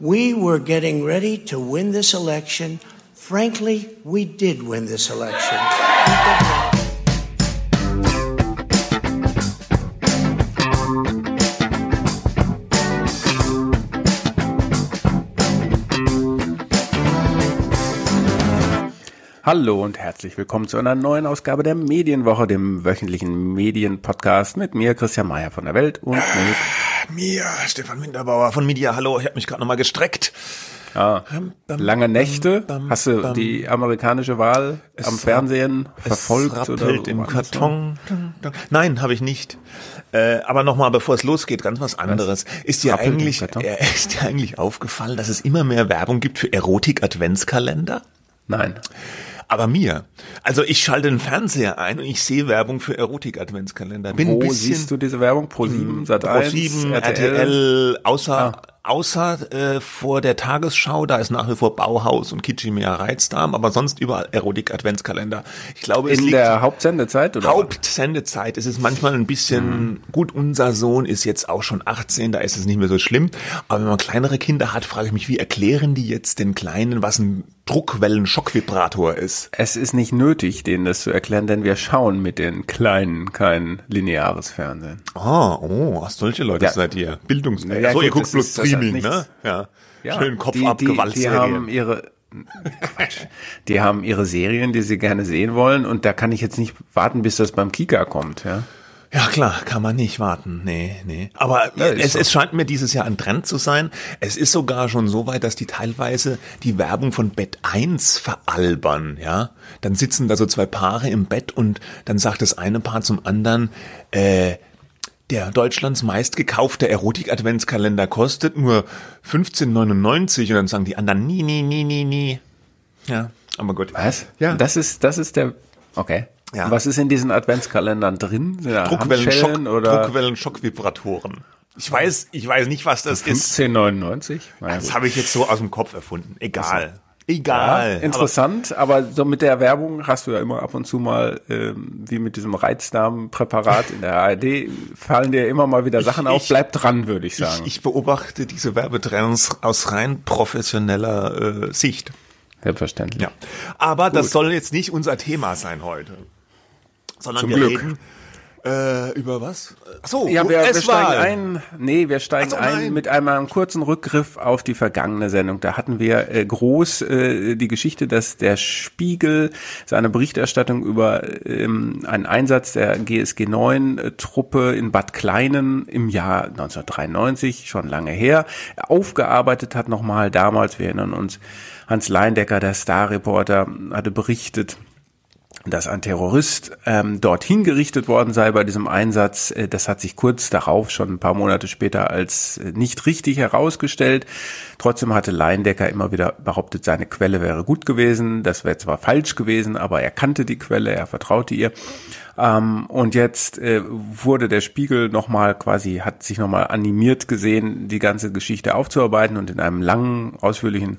We were getting ready to win this election. Frankly, we did win this election. Hallo und herzlich willkommen zu einer neuen Ausgabe der Medienwoche, dem wöchentlichen Medienpodcast mit mir, Christian Mayer von der Welt und mit mir, Stefan Winterbauer von Media. Hallo, ich habe mich gerade nochmal gestreckt. Ah, lange Nächte. Hast du die amerikanische Wahl Es am Fernsehen verfolgt es oder im? Karton. Nein, habe ich nicht. Äh, aber nochmal, bevor es losgeht, ganz was anderes. Ist dir eigentlich, äh, ist dir eigentlich aufgefallen, dass es immer mehr Werbung gibt für Erotik-Adventskalender? Nein. Aber mir. Also ich schalte den Fernseher ein und ich sehe Werbung für Erotik-Adventskalender. Bin Wo ein bisschen Hm, siehst du diese Werbung? Pro 7, Sat 1, Pro7, RTL? RTL, außer, Ah. Außer äh, vor der Tagesschau, da ist nach wie vor Bauhaus und Kitschimea Reizdarm, aber sonst überall Erotik-Adventskalender. Ich glaube, es In liegt der Hauptsendezeit oder? Hauptsendezeit. Es ist manchmal ein bisschen, gut, unser Sohn ist jetzt auch schon 18, da ist es nicht mehr so schlimm. Aber wenn man kleinere Kinder hat, frage ich mich, wie erklären die jetzt den Kleinen, was ein Druckwellen-Schockvibrator ist? Es ist nicht nötig, denen das zu erklären, denn wir schauen mit den Kleinen kein lineares Fernsehen. Ah, oh, solche Leute Ja. seid ihr. Bildungs... Ja, so, ihr guckt bloß Streaming, ne? Ja. Ja, Schön Kopf die, ab, die, die haben ihre Quatsch. Die haben ihre Serien, die sie gerne sehen wollen und da kann ich jetzt nicht warten, bis das beim Kika kommt, ja. Ja klar, kann man nicht warten. Nee, nee. Aber Ja, es, so. es scheint mir dieses Jahr ein Trend zu sein. Es ist sogar schon so weit, dass die teilweise die Werbung von Bett 1 veralbern, ja. Dann sitzen da so zwei Paare im Bett und dann sagt das eine Paar zum anderen, äh, der Deutschlands meistgekaufte Erotik-Adventskalender kostet nur 15,99 und dann sagen die anderen, nie, nie, nie, nie, nie. Ja, aber gut. Was? Ja. Das ist, das ist der, okay. Ja. Was ist in diesen Adventskalendern drin? Da Druckwellen, Schock, oder Druckwellen, Schockvibratoren. Ich weiß, ich weiß nicht, was das ist. 15,99? Naja, Das habe ich jetzt so aus dem Kopf erfunden. Egal. Ja, Egal. interessant, aber, so mit der Werbung hast du ja immer ab und zu mal, ähm, wie mit diesem Reizdarmpräparat in der ARD, fallen dir immer mal wieder Sachen auf. ich- Bleib dran, würde ich Aber sagen. ich, ich beobachte diese Werbetrends aus rein professioneller äh, Sicht. Selbstverständlich. Ja. Aber das soll jetzt nicht unser Thema sein heute. Sondern Zum wir Glück. reden äh, über was? Ach so, Ja, wir, wir steigen ein. Nee, wir steigen so, ein nein. mit einem kurzen Rückgriff auf die vergangene Sendung. Da hatten wir äh, groß äh, die Geschichte, dass der Spiegel seine Berichterstattung über ähm, einen Einsatz der GSG 9 äh, Truppe in Bad Kleinen im Jahr 1993, schon lange her, aufgearbeitet hat nochmal damals. Wir erinnern uns, Hans Leindecker, der Star-Reporter, hatte berichtet, dass ein Terrorist ähm, dorthin gerichtet worden sei bei diesem Einsatz. Äh, Das hat sich kurz darauf, schon ein paar Monate später, als äh, nicht richtig herausgestellt. Trotzdem hatte Leindecker immer wieder behauptet, seine Quelle wäre gut gewesen. Das wäre zwar falsch gewesen, aber er kannte die Quelle, er vertraute ihr. Ähm, und jetzt äh, wurde der Spiegel nochmal quasi, hat sich nochmal animiert gesehen, die ganze Geschichte aufzuarbeiten und in einem langen, ausführlichen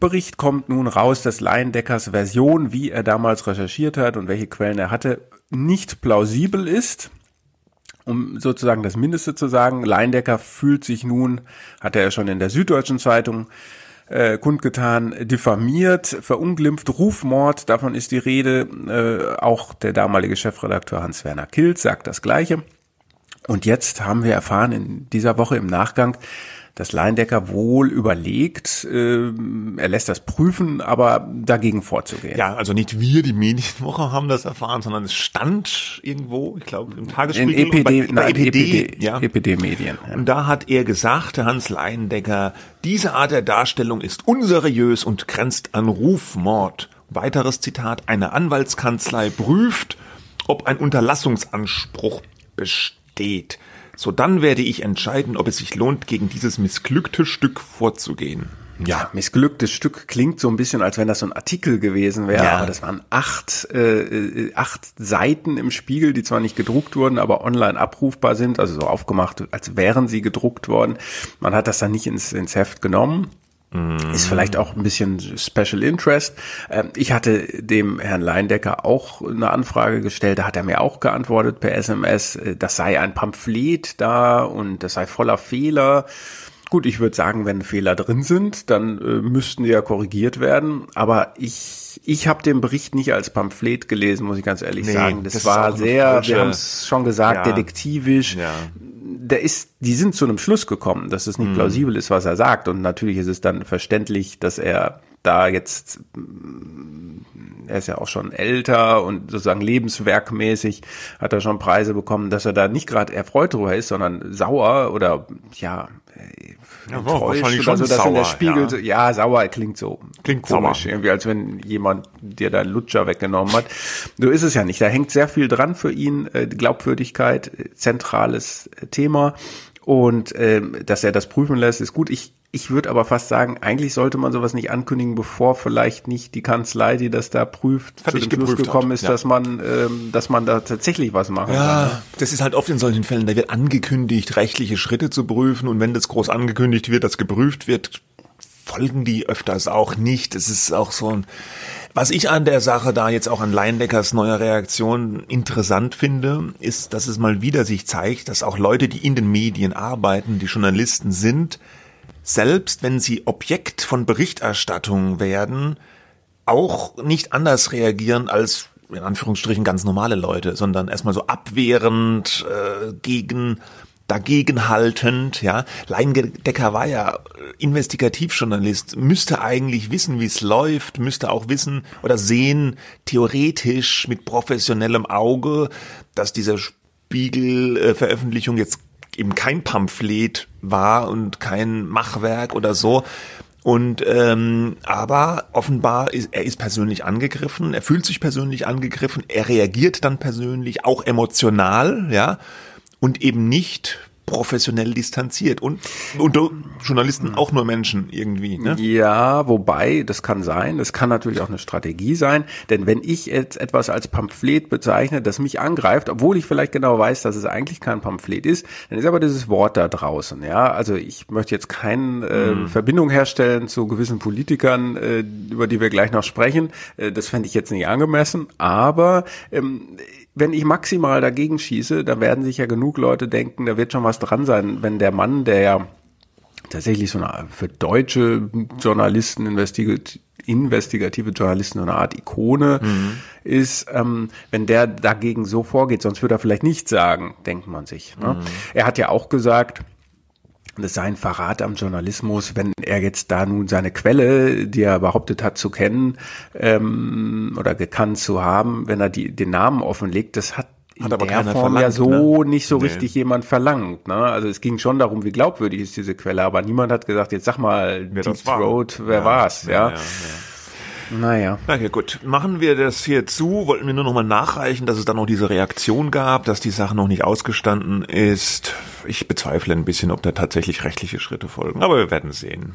Bericht kommt nun raus, dass Leindeckers Version, wie er damals recherchiert hat und welche Quellen er hatte, nicht plausibel ist. Um sozusagen das Mindeste zu sagen, Leindecker fühlt sich nun, hat er schon in der Süddeutschen Zeitung äh, kundgetan, diffamiert, verunglimpft, Rufmord, davon ist die Rede. Äh, auch der damalige Chefredakteur Hans-Werner Kilt sagt das Gleiche. Und jetzt haben wir erfahren in dieser Woche im Nachgang, dass Leindecker wohl überlegt, ähm, er lässt das prüfen, aber dagegen vorzugehen. Ja, also nicht wir, die Medienwoche, haben das erfahren, sondern es stand irgendwo, ich glaube, im in Tagesspiegel. und EPD, bei, bei nein, EPD, EPD, ja. EPD Medien. Ja. Und da hat er gesagt, der Hans Leindecker, diese Art der Darstellung ist unseriös und grenzt an Rufmord. Weiteres Zitat, eine Anwaltskanzlei prüft, ob ein Unterlassungsanspruch besteht. So dann werde ich entscheiden, ob es sich lohnt, gegen dieses missglückte Stück vorzugehen. Ja, missglücktes Stück klingt so ein bisschen, als wenn das so ein Artikel gewesen wäre, Ja. aber das waren acht, äh, äh, acht Seiten im Spiegel, die zwar nicht gedruckt wurden, aber online abrufbar sind, also so aufgemacht, als wären sie gedruckt worden. Man hat das dann nicht ins, ins Heft genommen. Ist vielleicht auch ein bisschen Special Interest. Ähm, Ich hatte dem Herrn Leindecker auch eine Anfrage gestellt, da hat er mir auch geantwortet per SMS, äh, das sei ein Pamphlet da und das sei voller Fehler. Gut, ich würde sagen, wenn Fehler drin sind, dann äh, müssten die ja korrigiert werden. Aber ich, ich habe den Bericht nicht als Pamphlet gelesen, muss ich ganz ehrlich nee, sagen. Das, das war sehr, wir haben es schon gesagt, ja, detektivisch. Ja. Der ist, die sind zu einem Schluss gekommen, dass es nicht mhm. plausibel ist, was er sagt. Und natürlich ist es dann verständlich, dass er da jetzt, er ist ja auch schon älter und sozusagen lebenswerkmäßig hat er schon Preise bekommen, dass er da nicht gerade erfreut drüber ist, sondern sauer oder ja, ja, wahrscheinlich schon so, dass sauer, in der Spiegel, ja. ja, sauer klingt so klingt komisch, sauer. irgendwie als wenn jemand dir deinen Lutscher weggenommen hat. So ist es ja nicht. Da hängt sehr viel dran für ihn, äh, Glaubwürdigkeit, zentrales Thema und äh, dass er das prüfen lässt, ist gut. Ich ich würde aber fast sagen, eigentlich sollte man sowas nicht ankündigen, bevor vielleicht nicht die Kanzlei, die das da prüft, Fertig zu dem Schluss gekommen hat. ist, ja. dass man, ähm, dass man da tatsächlich was machen ja, kann. Ja, das ist halt oft in solchen Fällen, da wird angekündigt, rechtliche Schritte zu prüfen und wenn das groß angekündigt wird, dass geprüft wird, folgen die öfters auch nicht. Es ist auch so ein, was ich an der Sache da jetzt auch an Leindeckers neuer Reaktion interessant finde, ist, dass es mal wieder sich zeigt, dass auch Leute, die in den Medien arbeiten, die Journalisten sind, selbst wenn sie Objekt von Berichterstattung werden, auch nicht anders reagieren als in Anführungsstrichen ganz normale Leute, sondern erstmal so abwehrend äh, gegen dagegenhaltend, ja. Leindecker war ja Investigativjournalist, müsste eigentlich wissen, wie es läuft, müsste auch wissen oder sehen, theoretisch mit professionellem Auge, dass diese Spiegel-Veröffentlichung jetzt eben kein Pamphlet war und kein Machwerk oder so. Und ähm, aber offenbar ist er ist persönlich angegriffen, er fühlt sich persönlich angegriffen, er reagiert dann persönlich, auch emotional, ja, und eben nicht professionell distanziert und unter Journalisten auch nur Menschen irgendwie. Ne? Ja, wobei, das kann sein, das kann natürlich auch eine Strategie sein, denn wenn ich jetzt etwas als Pamphlet bezeichne, das mich angreift, obwohl ich vielleicht genau weiß, dass es eigentlich kein Pamphlet ist, dann ist aber dieses Wort da draußen. Ja, also ich möchte jetzt keine äh, hm. Verbindung herstellen zu gewissen Politikern, äh, über die wir gleich noch sprechen. Äh, das fände ich jetzt nicht angemessen, aber ähm, wenn ich maximal dagegen schieße, da werden sich ja genug Leute denken, da wird schon was dran sein, wenn der Mann, der ja tatsächlich so eine für deutsche Journalisten, investigative Journalisten so eine Art Ikone mhm. ist, ähm, wenn der dagegen so vorgeht, sonst würde er vielleicht nichts sagen, denkt man sich. Ne? Mhm. Er hat ja auch gesagt, das sei ein Verrat am Journalismus, wenn er jetzt da nun seine Quelle, die er behauptet hat zu kennen ähm, oder gekannt zu haben, wenn er die, den Namen offenlegt, das hat in hat der Form ja so ne? nicht so nee. richtig jemand verlangt. Ne? Also es ging schon darum, wie glaubwürdig ist diese Quelle, aber niemand hat gesagt, jetzt sag mal, wer Deep Throat, wer ja, war's? Ja. ja, ja naja. Okay, gut. Machen wir das hier zu. Wollten wir nur noch mal nachreichen, dass es dann noch diese Reaktion gab, dass die Sache noch nicht ausgestanden ist. Ich bezweifle ein bisschen, ob da tatsächlich rechtliche Schritte folgen, aber wir werden sehen.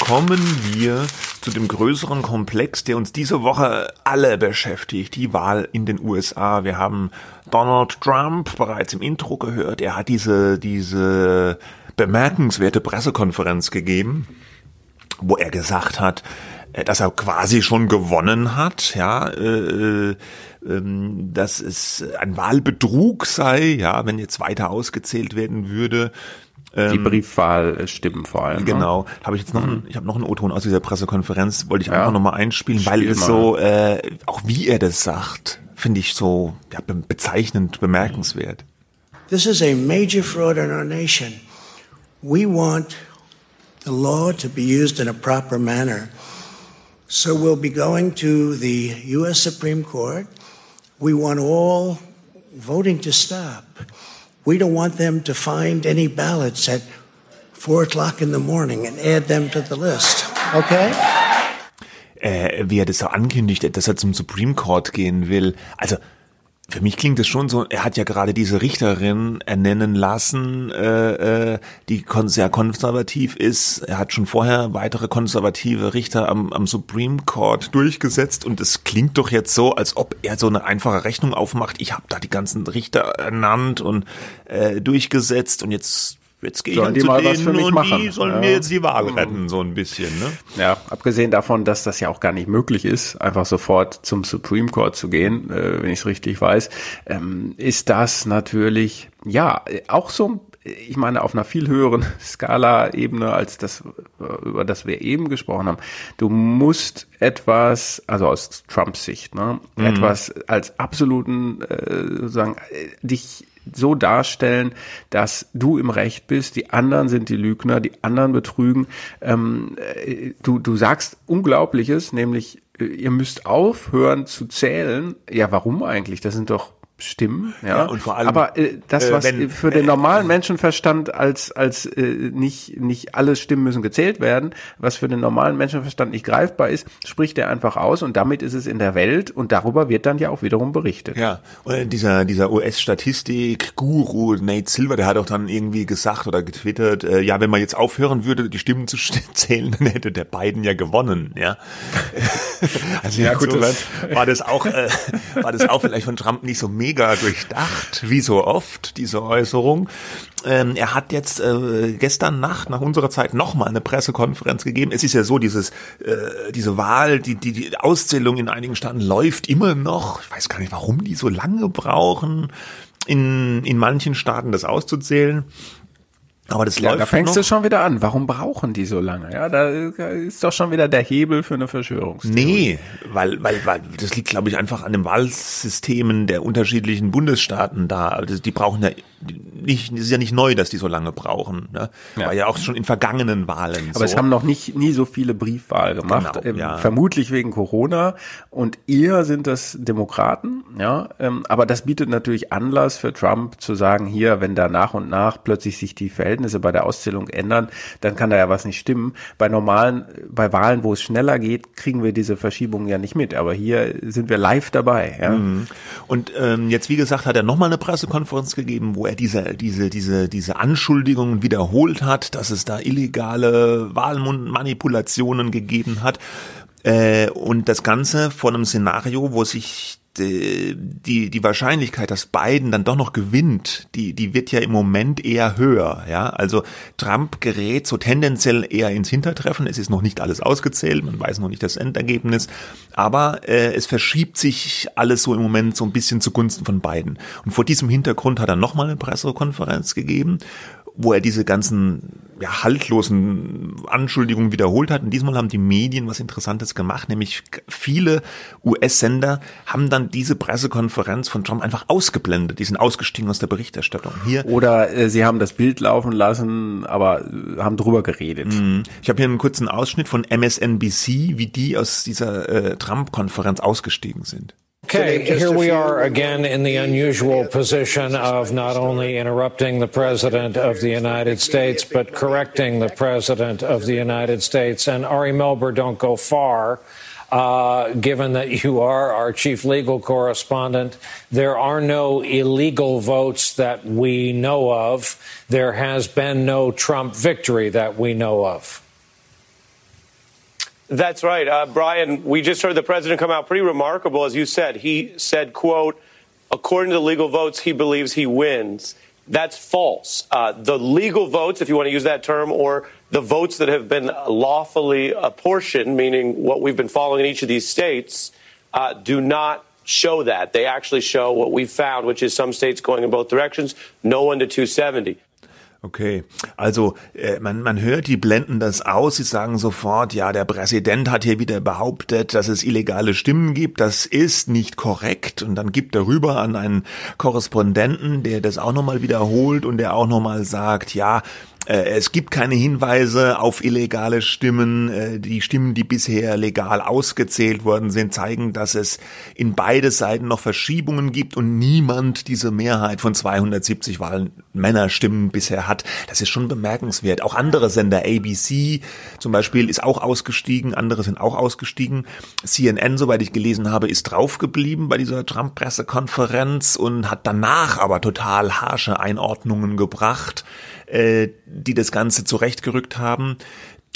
Kommen wir zu dem größeren Komplex, der uns diese Woche alle beschäftigt, die Wahl in den USA. Wir haben Donald Trump bereits im Intro gehört. Er hat diese, diese bemerkenswerte Pressekonferenz gegeben, wo er gesagt hat, dass er quasi schon gewonnen hat, ja, äh, äh, dass es ein Wahlbetrug sei, ja, wenn jetzt weiter ausgezählt werden würde. Die ähm, Briefwahlstimmen vor allem. Ne? Genau. Habe ich jetzt noch, mhm. einen, ich habe noch einen O-Ton aus dieser Pressekonferenz, wollte ich ja. einfach nochmal einspielen, Spiel weil es mal. so, äh, auch wie er das sagt, finde ich so ja, bezeichnend, bemerkenswert. This is a major fraud in our nation. We want the law to be used in a proper manner. So we'll be going to the U.S. Supreme Court. We want all voting to stop. We don't want them to find any ballots at four o'clock in the morning and add them to the list. Okay? Äh, wie er das ankündigt, dass er zum Supreme Court gehen will. Also Für mich klingt es schon so, er hat ja gerade diese Richterin ernennen lassen, äh, äh, die sehr konservativ ist. Er hat schon vorher weitere konservative Richter am, am Supreme Court durchgesetzt und es klingt doch jetzt so, als ob er so eine einfache Rechnung aufmacht. Ich habe da die ganzen Richter ernannt und äh, durchgesetzt und jetzt jetzt gehe ich die zu mal denen was für mich und machen. die sollen ja. mir jetzt die Wahl retten, so ein bisschen. Ne? Ja, abgesehen davon, dass das ja auch gar nicht möglich ist, einfach sofort zum Supreme Court zu gehen, äh, wenn ich es richtig weiß, ähm, ist das natürlich, ja, auch so ich meine, auf einer viel höheren Skala-Ebene als das, über das wir eben gesprochen haben. Du musst etwas, also aus Trumps Sicht, ne, mhm. etwas als absoluten, äh, sozusagen, äh, dich so darstellen, dass du im Recht bist, die anderen sind die Lügner, die anderen betrügen. Ähm, äh, du, du sagst Unglaubliches, nämlich äh, ihr müsst aufhören zu zählen. Ja, warum eigentlich? Das sind doch stimmen, ja. ja und vor allem, aber äh, das, äh, was äh, wenn, für den normalen Menschenverstand als als äh, nicht nicht alle Stimmen müssen gezählt werden, was für den normalen Menschenverstand nicht greifbar ist, spricht er einfach aus und damit ist es in der Welt und darüber wird dann ja auch wiederum berichtet. Ja, und dieser dieser US-Statistik-Guru Nate Silver, der hat auch dann irgendwie gesagt oder getwittert, äh, ja, wenn man jetzt aufhören würde, die Stimmen zu zählen, dann hätte der Biden ja gewonnen, ja. also ja, gut, war das auch äh, war das auch vielleicht von Trump nicht so mega durchdacht, wie so oft, diese Äußerung. Ähm, er hat jetzt äh, gestern Nacht nach unserer Zeit nochmal eine Pressekonferenz gegeben. Es ist ja so, dieses, äh, diese Wahl, die, die, die Auszählung in einigen Staaten läuft immer noch. Ich weiß gar nicht, warum die so lange brauchen, in, in manchen Staaten das auszuzählen. Aber das ja, läuft da fängst noch. du schon wieder an. Warum brauchen die so lange? Ja, da ist doch schon wieder der Hebel für eine Verschwörungstheorie. Nee, weil, weil, weil das liegt, glaube ich, einfach an den Wahlsystemen der unterschiedlichen Bundesstaaten da. Also die brauchen ja nicht, es ist ja nicht neu, dass die so lange brauchen. Ne? Ja. War ja auch schon in vergangenen Wahlen. Aber so. es haben noch nicht nie so viele Briefwahl gemacht. Genau, ähm, ja. Vermutlich wegen Corona. Und eher sind das Demokraten. Ja, ähm, aber das bietet natürlich Anlass für Trump zu sagen, hier, wenn da nach und nach plötzlich sich die Verhältnisse bei der Auszählung ändern, dann kann da ja was nicht stimmen. Bei normalen, bei Wahlen, wo es schneller geht, kriegen wir diese Verschiebungen ja nicht mit. Aber hier sind wir live dabei. Ja? Mhm. Und ähm, jetzt, wie gesagt, hat er nochmal eine Pressekonferenz gegeben, wo er diese, diese, diese, diese Anschuldigungen wiederholt hat, dass es da illegale Wahlmanipulationen gegeben hat. Äh, und das Ganze vor einem Szenario, wo sich die, die Wahrscheinlichkeit, dass Biden dann doch noch gewinnt, die, die wird ja im Moment eher höher, ja. Also Trump gerät so tendenziell eher ins Hintertreffen. Es ist noch nicht alles ausgezählt, man weiß noch nicht das Endergebnis, aber äh, es verschiebt sich alles so im Moment so ein bisschen zugunsten von Biden. Und vor diesem Hintergrund hat er nochmal eine Pressekonferenz gegeben wo er diese ganzen ja, haltlosen Anschuldigungen wiederholt hat. Und diesmal haben die Medien was Interessantes gemacht, nämlich viele US-Sender haben dann diese Pressekonferenz von Trump einfach ausgeblendet. Die sind ausgestiegen aus der Berichterstattung. Hier Oder äh, sie haben das Bild laufen lassen, aber äh, haben drüber geredet. Mhm. Ich habe hier einen kurzen Ausschnitt von MSNBC, wie die aus dieser äh, Trump-Konferenz ausgestiegen sind. Okay, here we are again in the unusual position of not only interrupting the President of the United States, but correcting the President of the United States. And Ari Melber, don't go far. Uh, given that you are our chief legal correspondent, there are no illegal votes that we know of. There has been no Trump victory that we know of. That's right. Uh, Brian, we just heard the president come out pretty remarkable. As you said, he said, quote, according to legal votes, he believes he wins. That's false. Uh, the legal votes, if you want to use that term, or the votes that have been lawfully apportioned, meaning what we've been following in each of these states, uh, do not show that. They actually show what we found, which is some states going in both directions, no one to 270. Okay, also äh, man, man hört, die blenden das aus, sie sagen sofort, ja, der Präsident hat hier wieder behauptet, dass es illegale Stimmen gibt, das ist nicht korrekt. Und dann gibt er rüber an einen Korrespondenten, der das auch nochmal wiederholt und der auch nochmal sagt, ja, es gibt keine Hinweise auf illegale Stimmen. Äh, die Stimmen, die bisher legal ausgezählt worden sind, zeigen, dass es in beide Seiten noch Verschiebungen gibt und niemand diese Mehrheit von 270 Wahlmännerstimmen bisher hat. Das ist schon bemerkenswert. Auch andere Sender, ABC zum Beispiel, ist auch ausgestiegen, andere sind auch ausgestiegen. CNN, soweit ich gelesen habe, ist draufgeblieben bei dieser Trump-Pressekonferenz und hat danach aber total harsche Einordnungen gebracht äh, die das Ganze zurechtgerückt haben.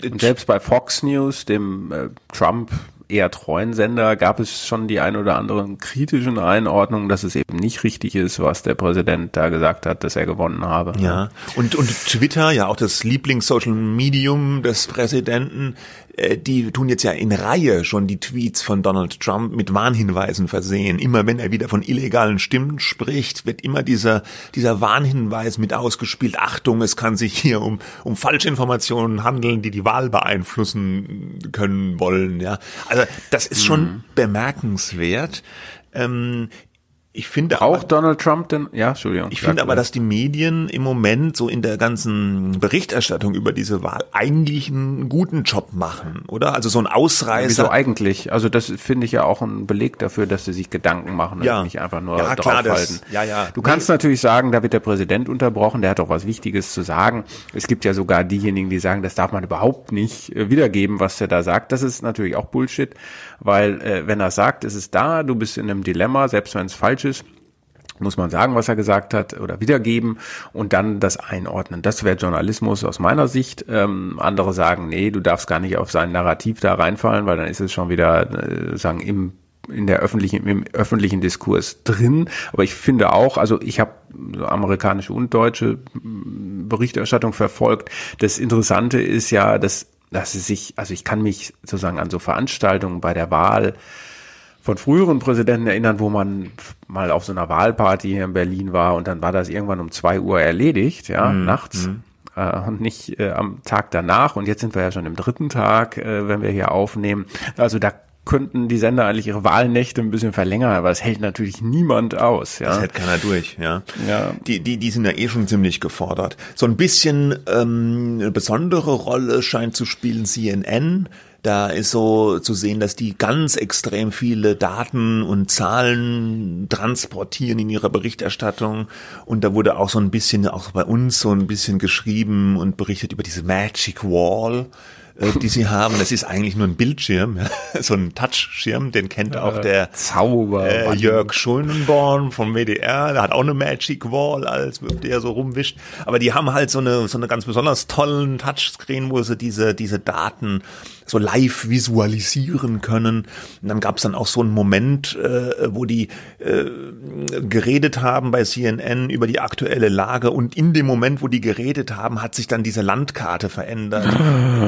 Und selbst bei Fox News, dem äh, Trump eher treuen Sender, gab es schon die ein oder anderen kritischen Einordnungen, dass es eben nicht richtig ist, was der Präsident da gesagt hat, dass er gewonnen habe. Ja, und, und Twitter, ja auch das Lieblings-Social-Medium des Präsidenten, die tun jetzt ja in Reihe schon die Tweets von Donald Trump mit Warnhinweisen versehen. Immer wenn er wieder von illegalen Stimmen spricht, wird immer dieser, dieser Warnhinweis mit ausgespielt. Achtung, es kann sich hier um, um Falschinformationen handeln, die die Wahl beeinflussen können wollen, ja. Also, das ist schon mhm. bemerkenswert. Ähm, ich finde auch aber, Donald Trump denn ja, Entschuldigung. Ich finde aber, dass die Medien im Moment so in der ganzen Berichterstattung über diese Wahl eigentlich einen guten Job machen, oder? Also so ein Ausreißer. Wieso eigentlich? Also das finde ich ja auch ein Beleg dafür, dass sie sich Gedanken machen ja. und nicht einfach nur ja, draufhalten. Ja, ja. Du kannst nee. natürlich sagen, da wird der Präsident unterbrochen, der hat doch was Wichtiges zu sagen. Es gibt ja sogar diejenigen, die sagen, das darf man überhaupt nicht äh, wiedergeben, was er da sagt. Das ist natürlich auch Bullshit, weil äh, wenn er sagt, es ist da, du bist in einem Dilemma, selbst wenn es falsch ist, muss man sagen, was er gesagt hat oder wiedergeben und dann das einordnen. Das wäre Journalismus aus meiner Sicht. Ähm, andere sagen, nee, du darfst gar nicht auf sein Narrativ da reinfallen, weil dann ist es schon wieder äh, sagen im in der öffentlichen im öffentlichen Diskurs drin. Aber ich finde auch, also ich habe amerikanische und deutsche Berichterstattung verfolgt. Das Interessante ist ja, dass dass es sich, also ich kann mich sozusagen an so Veranstaltungen bei der Wahl von früheren Präsidenten erinnern, wo man mal auf so einer Wahlparty hier in Berlin war und dann war das irgendwann um zwei Uhr erledigt, ja, mhm. nachts. Mhm. Äh, und nicht äh, am Tag danach. Und jetzt sind wir ja schon im dritten Tag, äh, wenn wir hier aufnehmen. Also da könnten die Sender eigentlich ihre Wahlnächte ein bisschen verlängern, aber es hält natürlich niemand aus. Ja? Das hält keiner durch, ja. ja. Die, die, die sind ja eh schon ziemlich gefordert. So ein bisschen ähm, eine besondere Rolle scheint zu spielen CNN da ist so zu sehen, dass die ganz extrem viele Daten und Zahlen transportieren in ihrer Berichterstattung. Und da wurde auch so ein bisschen, auch bei uns so ein bisschen geschrieben und berichtet über diese Magic Wall äh, die sie haben. Das ist eigentlich nur ein Bildschirm, so ein Touchschirm, den kennt auch der Zauber äh, Jörg Schönenborn vom WDR, der hat auch eine Magic Wall, als der so rumwischt. Aber die haben halt so eine so eine ganz besonders tollen Touchscreen, wo sie diese diese Daten so live visualisieren können. Und dann gab es dann auch so einen Moment, äh, wo die äh, geredet haben bei CNN über die aktuelle Lage und in dem Moment, wo die geredet haben, hat sich dann diese Landkarte verändert,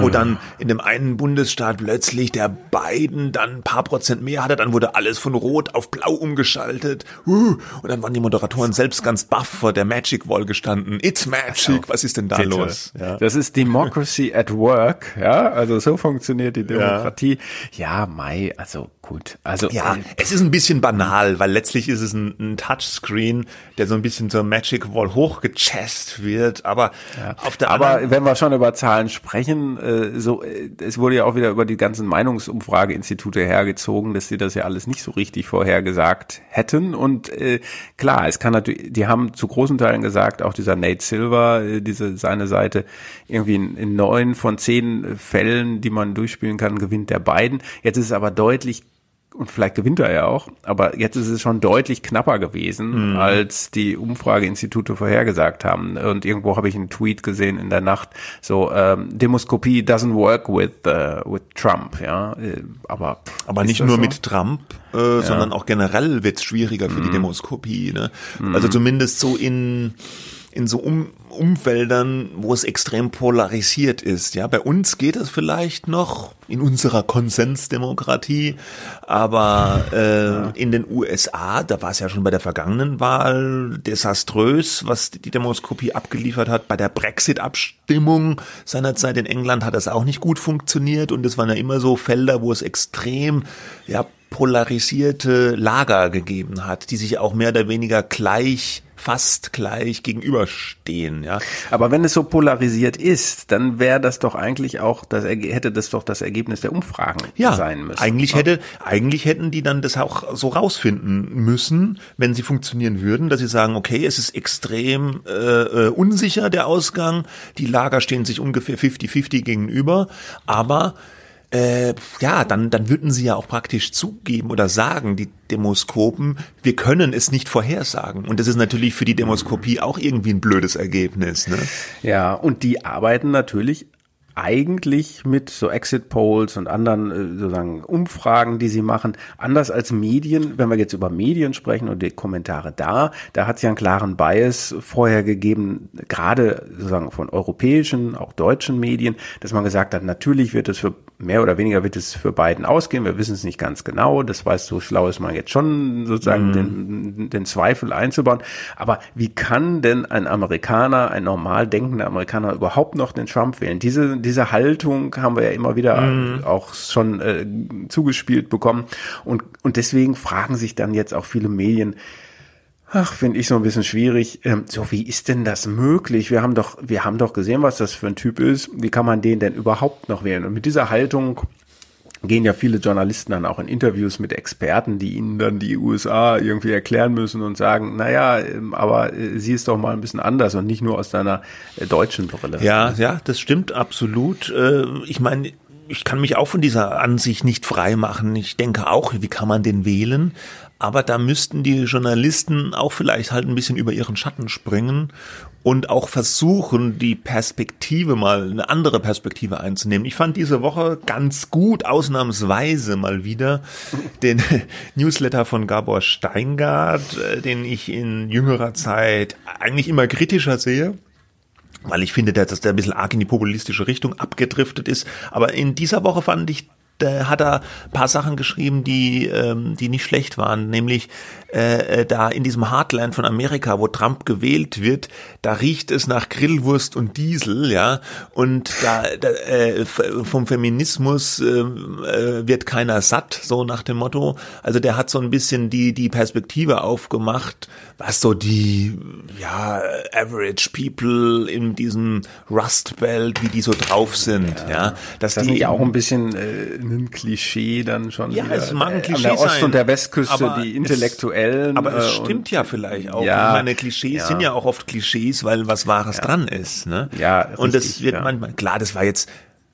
wo dann in dem einen Bundesstaat plötzlich der Biden dann ein paar Prozent mehr hatte, dann wurde alles von Rot auf Blau umgeschaltet uh, und dann waren die Moderatoren selbst ganz baff vor der Magic Wall gestanden. It's Magic, was ist denn da Bitte. los? Ja. Das ist Democracy at Work, ja, also so funktioniert funktioniert die Demokratie. Ja, ja Mai, also gut. Also ja, äh, es ist ein bisschen banal, weil letztlich ist es ein, ein Touchscreen, der so ein bisschen zur Magic Wall hochgechest wird. Aber ja. auf der aber wenn wir schon über Zahlen sprechen, äh, so äh, es wurde ja auch wieder über die ganzen Meinungsumfrageinstitute hergezogen, dass sie das ja alles nicht so richtig vorhergesagt hätten. Und äh, klar, es kann natürlich, die haben zu großen Teilen gesagt, auch dieser Nate Silver, äh, diese seine Seite, irgendwie in, in neun von zehn Fällen, die man durchspielen kann, gewinnt der beiden. Jetzt ist es aber deutlich und vielleicht gewinnt er ja auch, aber jetzt ist es schon deutlich knapper gewesen, mhm. als die Umfrageinstitute vorhergesagt haben. Und irgendwo habe ich einen Tweet gesehen in der Nacht, so ähm, Demoskopie doesn't work with uh, with Trump, ja. Äh, aber aber nicht nur so? mit Trump, äh, ja. sondern auch generell wird es schwieriger für mhm. die Demoskopie. Ne? Mhm. Also zumindest so in in so um, Umfeldern, wo es extrem polarisiert ist. Ja, bei uns geht es vielleicht noch in unserer Konsensdemokratie, aber äh, ja. in den USA, da war es ja schon bei der vergangenen Wahl desaströs, was die Demoskopie abgeliefert hat. Bei der Brexit-Abstimmung seinerzeit in England hat das auch nicht gut funktioniert und es waren ja immer so Felder, wo es extrem ja polarisierte Lager gegeben hat, die sich auch mehr oder weniger gleich fast gleich gegenüberstehen, ja. Aber wenn es so polarisiert ist, dann wäre das doch eigentlich auch, das hätte das doch das Ergebnis der Umfragen ja, sein müssen. Eigentlich hätte, eigentlich hätten die dann das auch so rausfinden müssen, wenn sie funktionieren würden, dass sie sagen, okay, es ist extrem äh, äh unsicher der Ausgang, die Lager stehen sich ungefähr 50-50 gegenüber, aber äh, ja, dann, dann würden sie ja auch praktisch zugeben oder sagen, die Demoskopen, wir können es nicht vorhersagen. Und das ist natürlich für die Demoskopie auch irgendwie ein blödes Ergebnis. Ne? Ja, und die arbeiten natürlich eigentlich mit so Exit Polls und anderen äh, sozusagen Umfragen, die sie machen, anders als Medien, wenn wir jetzt über Medien sprechen und die Kommentare da, da hat es ja einen klaren Bias vorher gegeben, gerade sozusagen von europäischen, auch deutschen Medien, dass man gesagt hat, natürlich wird es für mehr oder weniger wird es für beiden ausgehen. Wir wissen es nicht ganz genau. Das weiß so schlau ist man jetzt schon sozusagen mhm. den, den Zweifel einzubauen. Aber wie kann denn ein Amerikaner, ein normal denkender Amerikaner überhaupt noch den Trump wählen? Diese, diese Haltung haben wir ja immer wieder mhm. auch schon äh, zugespielt bekommen. Und, und deswegen fragen sich dann jetzt auch viele Medien, Ach, finde ich so ein bisschen schwierig. Ähm, so, wie ist denn das möglich? Wir haben doch, wir haben doch gesehen, was das für ein Typ ist. Wie kann man den denn überhaupt noch wählen? Und mit dieser Haltung gehen ja viele Journalisten dann auch in Interviews mit Experten, die ihnen dann die USA irgendwie erklären müssen und sagen, naja, ähm, aber äh, sie ist doch mal ein bisschen anders und nicht nur aus deiner äh, deutschen Brille. Ja, ja, das stimmt absolut. Äh, ich meine, ich kann mich auch von dieser Ansicht nicht frei machen. Ich denke auch, wie kann man den wählen? Aber da müssten die Journalisten auch vielleicht halt ein bisschen über ihren Schatten springen und auch versuchen, die Perspektive mal, eine andere Perspektive einzunehmen. Ich fand diese Woche ganz gut, ausnahmsweise mal wieder, den Newsletter von Gabor Steingart, äh, den ich in jüngerer Zeit eigentlich immer kritischer sehe weil ich finde, dass der ein bisschen arg in die populistische Richtung abgedriftet ist. Aber in dieser Woche fand ich da hat er paar Sachen geschrieben, die, ähm, die nicht schlecht waren. Nämlich äh, äh, da in diesem Heartland von Amerika, wo Trump gewählt wird, da riecht es nach Grillwurst und Diesel, ja. Und da, da äh, vom Feminismus äh, äh, wird keiner satt, so nach dem Motto. Also der hat so ein bisschen die, die Perspektive aufgemacht, was so die ja, Average People in diesem Rust Belt, wie die so drauf sind, ja. ja dass das die auch ein bisschen äh, ein Klischee dann schon ja, wieder, es mag ein Klischee an der Ost- sein, und der Westküste, die Intellektuellen. Es, aber es äh, stimmt ja vielleicht auch. Ja, ich meine, Klischees ja. sind ja auch oft Klischees, weil was Wahres ja. dran ist. Ne? Ja, und das wird manchmal, klar, das war jetzt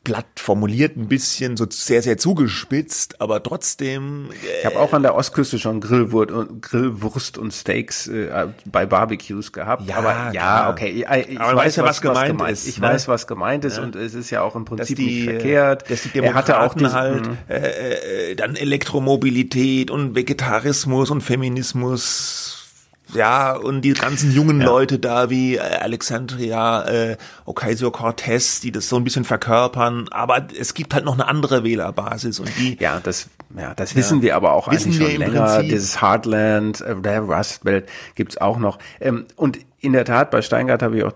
platt formuliert, ein bisschen so sehr, sehr zugespitzt, aber trotzdem. Äh, ich habe auch an der Ostküste schon Grillwurst und, Grillwurst und Steaks äh, bei Barbecues gehabt. Ja, aber klar. ja, okay. Ich, ich aber weiß ja, was, was gemeint was ist. Ich ne? weiß, was gemeint ist ja. und es ist ja auch im Prinzip die, nicht verkehrt. Dass die Demokraten er hatte auch diesen, halt äh, äh, dann Elektromobilität und Vegetarismus und Feminismus ja, und die ganzen jungen ja. Leute da wie äh, Alexandria äh, Ocasio-Cortez, die das so ein bisschen verkörpern, aber es gibt halt noch eine andere Wählerbasis und die Ja, das ja, das wissen ja. wir aber auch wissen eigentlich schon länger. Prinzip. Dieses Heartland, äh, der Rust Belt gibt's auch noch. Ähm, und in der Tat, bei Steingart habe ich auch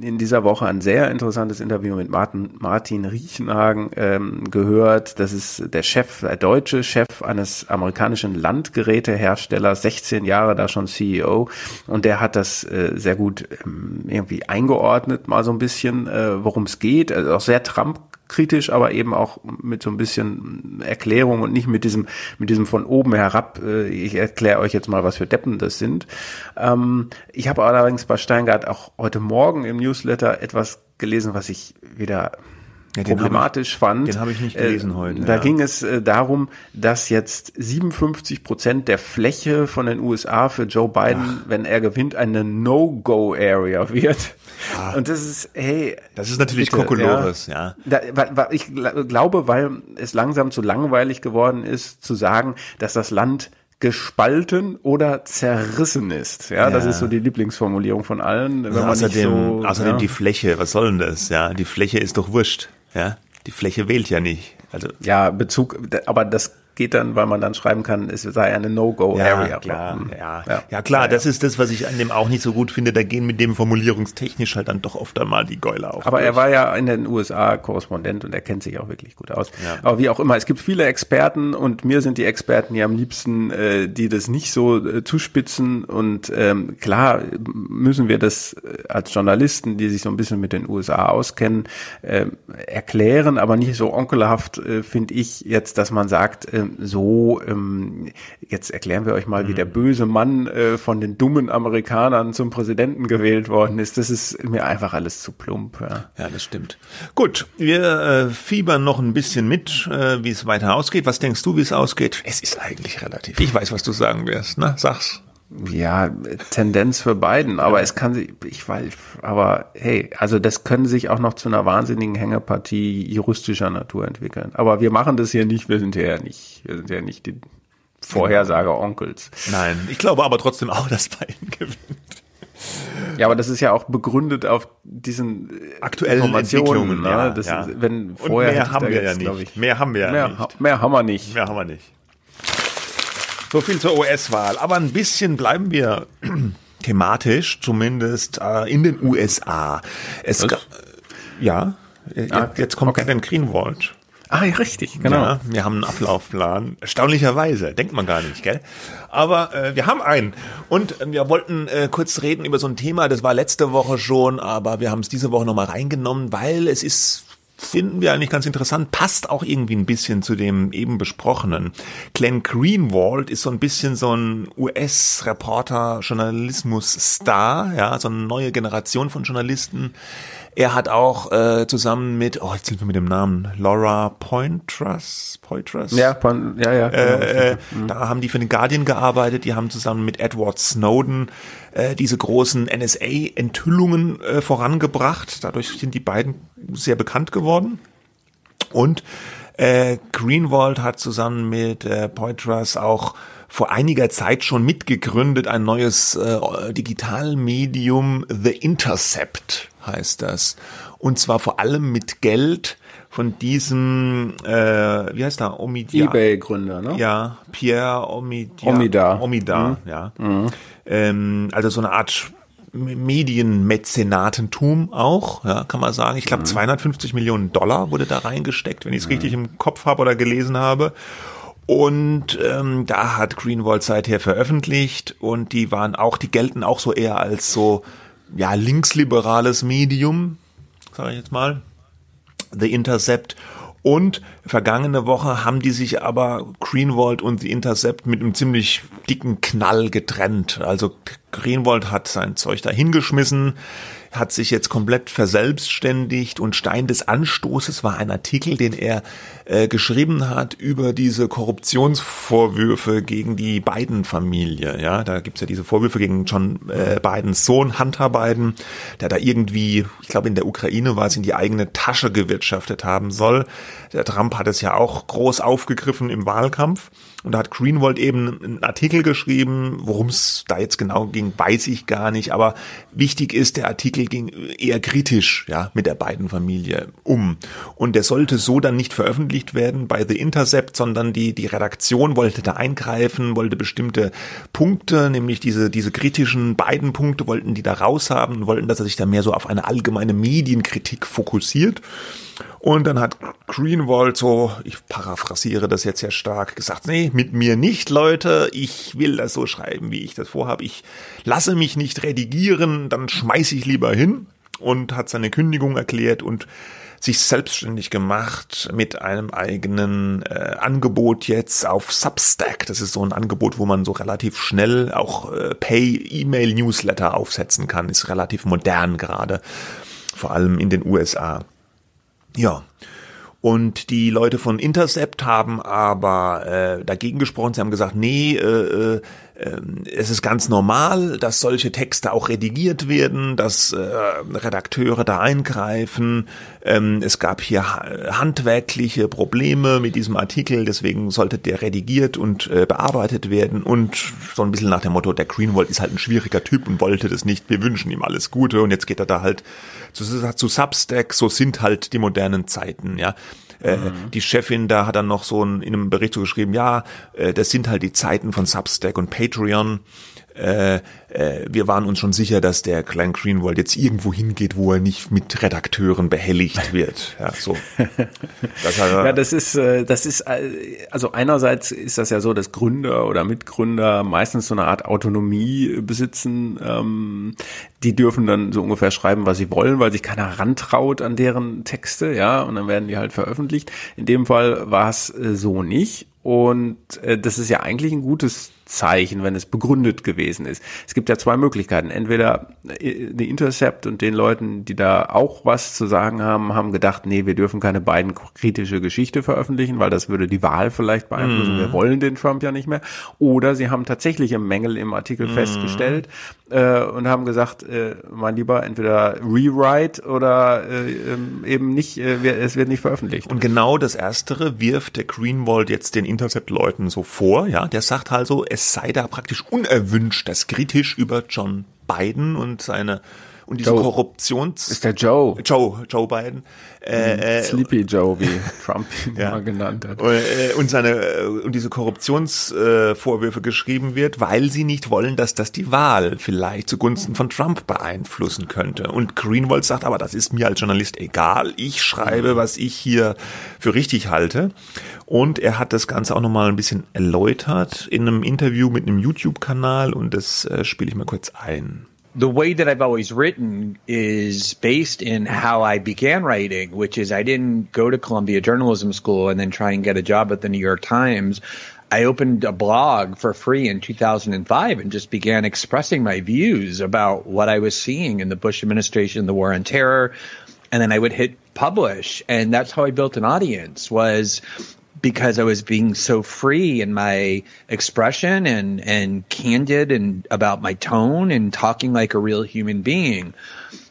in dieser Woche ein sehr interessantes Interview mit Martin, Martin Riechenhagen ähm, gehört. Das ist der Chef, der deutsche Chef eines amerikanischen Landgeräteherstellers, 16 Jahre da schon CEO. Und der hat das äh, sehr gut ähm, irgendwie eingeordnet, mal so ein bisschen, äh, worum es geht. Also auch sehr Trump kritisch, aber eben auch mit so ein bisschen Erklärung und nicht mit diesem, mit diesem von oben herab, äh, ich erkläre euch jetzt mal, was für Deppen das sind. Ähm, ich habe allerdings bei Steingart auch heute Morgen im Newsletter etwas gelesen, was ich wieder ja, problematisch ich, fand. Den habe ich nicht gelesen äh, heute. Da ja. ging es äh, darum, dass jetzt 57 Prozent der Fläche von den USA für Joe Biden, Ach. wenn er gewinnt, eine No-Go-Area wird. Ah. Und das ist, hey. Das ist natürlich bitte, Kokolores, ja. ja. Da, ich glaube, weil es langsam zu langweilig geworden ist, zu sagen, dass das Land gespalten oder zerrissen ist. Ja, ja, das ist so die Lieblingsformulierung von allen. Wenn man außerdem, so, außerdem die Fläche, was soll denn das? Ja, die Fläche ist doch wurscht. Ja, die Fläche wählt ja nicht. Also ja, Bezug, aber das geht dann, weil man dann schreiben kann, es sei eine No-Go-Area. Ja, klar, hm. ja. ja. ja, klar, das ist das, was ich an dem auch nicht so gut finde. Da gehen mit dem formulierungstechnisch halt dann doch oft einmal die Gäule auf. Aber durch. er war ja in den USA Korrespondent und er kennt sich auch wirklich gut aus. Ja. Aber wie auch immer, es gibt viele Experten und mir sind die Experten ja am liebsten, äh, die das nicht so äh, zuspitzen und ähm, klar müssen wir das äh, als Journalisten, die sich so ein bisschen mit den USA auskennen, äh, erklären, aber nicht so onkelhaft, äh, finde ich jetzt, dass man sagt, äh, so, ähm, jetzt erklären wir euch mal, mhm. wie der böse Mann äh, von den dummen Amerikanern zum Präsidenten gewählt worden ist. Das ist mir einfach alles zu plump. Ja, ja das stimmt. Gut, wir äh, fiebern noch ein bisschen mit, äh, wie es weiter ausgeht. Was denkst du, wie es ausgeht? Es ist eigentlich relativ. Ich weiß, was du sagen wirst. Na, sag's. Ja, Tendenz für beiden, aber es kann sich, ich weiß, aber hey, also das können sich auch noch zu einer wahnsinnigen Hängepartie juristischer Natur entwickeln. Aber wir machen das hier nicht, wir sind ja nicht, wir sind ja nicht die Vorhersage-Onkels. Nein, ich glaube aber trotzdem auch, dass Biden gewinnt. Ja, aber das ist ja auch begründet auf diesen äh, aktuellen Informationen. Ne? Ja, ja. Ist, wenn vorher mehr haben wir jetzt, ja nicht. Mehr haben wir ja mehr, nicht. Mehr haben wir nicht. Mehr haben wir nicht. So viel zur US-Wahl. Aber ein bisschen bleiben wir thematisch, zumindest äh, in den USA. Es ga- ja, jetzt, Ah, jetzt kommt okay. Glenn Greenwald. Ah, ja, richtig, genau. Ja, wir haben einen Ablaufplan. Erstaunlicherweise, denkt man gar nicht, gell? Aber äh, wir haben einen. Und äh, wir wollten äh, kurz reden über so ein Thema, das war letzte Woche schon, aber wir haben es diese Woche nochmal reingenommen, weil es ist, finden wir eigentlich ganz interessant, passt auch irgendwie ein bisschen zu dem eben besprochenen. Glenn Greenwald ist so ein bisschen so ein US-Reporter, Journalismus-Star, ja, so eine neue Generation von Journalisten. Er hat auch äh, zusammen mit, oh, jetzt sind wir mit dem Namen, Laura Poitras, Poitras? Ja, von, ja, ja. Äh, äh, da haben die für den Guardian gearbeitet, die haben zusammen mit Edward Snowden äh, diese großen NSA-Enthüllungen äh, vorangebracht. Dadurch sind die beiden sehr bekannt geworden. Und äh, Greenwald hat zusammen mit äh, Poitras auch vor einiger Zeit schon mitgegründet ein neues äh, Digitalmedium, The Intercept heißt das. Und zwar vor allem mit Geld von diesem, äh, wie heißt er, Omidia? Ebay-Gründer, ne? Ja, Pierre Omidia. Omidar. Omidar, ja. Ähm, also so eine Art Medienmäzenatentum auch, ja, kann man sagen. Ich glaube, 250 Millionen Dollar wurde da reingesteckt, wenn ich es richtig im Kopf habe oder gelesen habe. Und ähm, da hat Greenwald seither veröffentlicht und die waren auch, die gelten auch so eher als so ja linksliberales Medium, sage ich jetzt mal. The Intercept. Und vergangene Woche haben die sich aber Greenwald und The Intercept mit einem ziemlich dicken Knall getrennt. Also Greenwald hat sein Zeug da hingeschmissen, hat sich jetzt komplett verselbstständigt und Stein des Anstoßes war ein Artikel, den er äh, geschrieben hat über diese Korruptionsvorwürfe gegen die Biden-Familie. Ja, da gibt's ja diese Vorwürfe gegen John äh, Bidens Sohn, Hunter Biden, der da irgendwie, ich glaube in der Ukraine war es, in die eigene Tasche gewirtschaftet haben soll. Der Trump hat es ja auch groß aufgegriffen im Wahlkampf. Und da hat Greenwald eben einen Artikel geschrieben, worum es da jetzt genau ging, weiß ich gar nicht. Aber wichtig ist, der Artikel ging eher kritisch ja, mit der beiden Familie um. Und der sollte so dann nicht veröffentlicht werden bei The Intercept, sondern die, die Redaktion wollte da eingreifen, wollte bestimmte Punkte, nämlich diese, diese kritischen beiden Punkte wollten die da raushaben und wollten, dass er sich da mehr so auf eine allgemeine Medienkritik fokussiert. Und dann hat Greenwald so, ich paraphrasiere das jetzt sehr stark, gesagt, nee, mit mir nicht, Leute, ich will das so schreiben, wie ich das vorhabe. Ich lasse mich nicht redigieren, dann schmeiße ich lieber hin und hat seine Kündigung erklärt und sich selbstständig gemacht mit einem eigenen äh, Angebot jetzt auf Substack. Das ist so ein Angebot, wo man so relativ schnell auch äh, Pay-E-Mail-Newsletter aufsetzen kann. Ist relativ modern gerade, vor allem in den USA. Ja. Und die Leute von Intercept haben aber äh, dagegen gesprochen. Sie haben gesagt, nee, äh, äh, es ist ganz normal, dass solche Texte auch redigiert werden, dass äh, Redakteure da eingreifen. Ähm, es gab hier ha- handwerkliche Probleme mit diesem Artikel, deswegen sollte der redigiert und äh, bearbeitet werden. Und so ein bisschen nach dem Motto, der Greenwald ist halt ein schwieriger Typ und wollte das nicht. Wir wünschen ihm alles Gute und jetzt geht er da halt zu, zu Substack. So sind halt die modernen Zeiten, ja. Äh, Die Chefin da hat dann noch so ein, in einem Bericht so geschrieben, ja, äh, das sind halt die Zeiten von Substack und Patreon. Äh, äh, wir waren uns schon sicher, dass der Glenn Greenwald jetzt irgendwo hingeht, wo er nicht mit Redakteuren behelligt wird. Ja, so. Das hat Ja, das ist, äh, das ist, also einerseits ist das ja so, dass Gründer oder Mitgründer meistens so eine Art Autonomie besitzen. Ähm, die dürfen dann so ungefähr schreiben, was sie wollen, weil sich keiner rantraut an deren Texte, ja, und dann werden die halt veröffentlicht. In dem Fall war es so nicht. Und äh, das ist ja eigentlich ein gutes Zeichen, wenn es begründet gewesen ist. Es gibt ja zwei Möglichkeiten. Entweder äh, die Intercept und den Leuten, die da auch was zu sagen haben, haben gedacht, nee, wir dürfen keine beiden kritische Geschichte veröffentlichen, weil das würde die Wahl vielleicht beeinflussen. Mm. Wir wollen den Trump ja nicht mehr. Oder sie haben tatsächliche Mängel im Artikel mm. festgestellt äh, und haben gesagt, äh, mein Lieber, entweder rewrite oder äh, ähm, eben nicht, äh, es wird nicht veröffentlicht. Und genau das Erstere wirft der Greenwald jetzt den Intercept-Leuten so vor. Ja, der sagt also, es sei da praktisch unerwünscht, dass kritisch über John Biden und seine und diese Joe. Korruptions ist der Joe. Joe Joe Biden. Äh, äh, Sleepy Joe wie Trump ihn ja. mal genannt hat. Und, äh, seine äh, und diese Korruptionsvorwürfe geschrieben wird weil sie nicht wollen dass das die Wahl vielleicht zugunsten von Trump beeinflussen könnte. Und Greenwald sagt aber das ist mir als Journalist egal. Ich schreibe was ich hier für richtig halte. Und er hat das Ganze auch nochmal ein bisschen erläutert in einem Interview mit einem YouTube-Kanal. Und das äh, spiele ich mal kurz ein. The way that I've always written is based in how I began writing, which is I didn't go to Columbia Journalism School and then try and get a job at the New York Times. I opened a blog for free in 2005 and just began expressing my views about what I was seeing in the Bush administration, the war on terror. And then I would hit publish. And that's how I built an audience was because I was being so free in my expression and and candid and about my tone and talking like a real human being.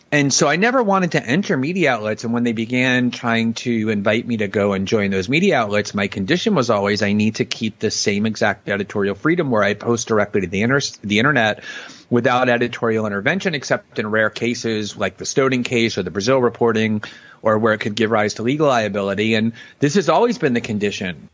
And so I never wanted to enter media outlets. And when they began trying to invite me to go and join those media outlets, my condition was always I need to keep the same exact editorial freedom where I post directly to the, inter- the internet without editorial intervention, except in rare cases like the Snowden case or the Brazil reporting or where it could give rise to legal liability. And this has always been the condition.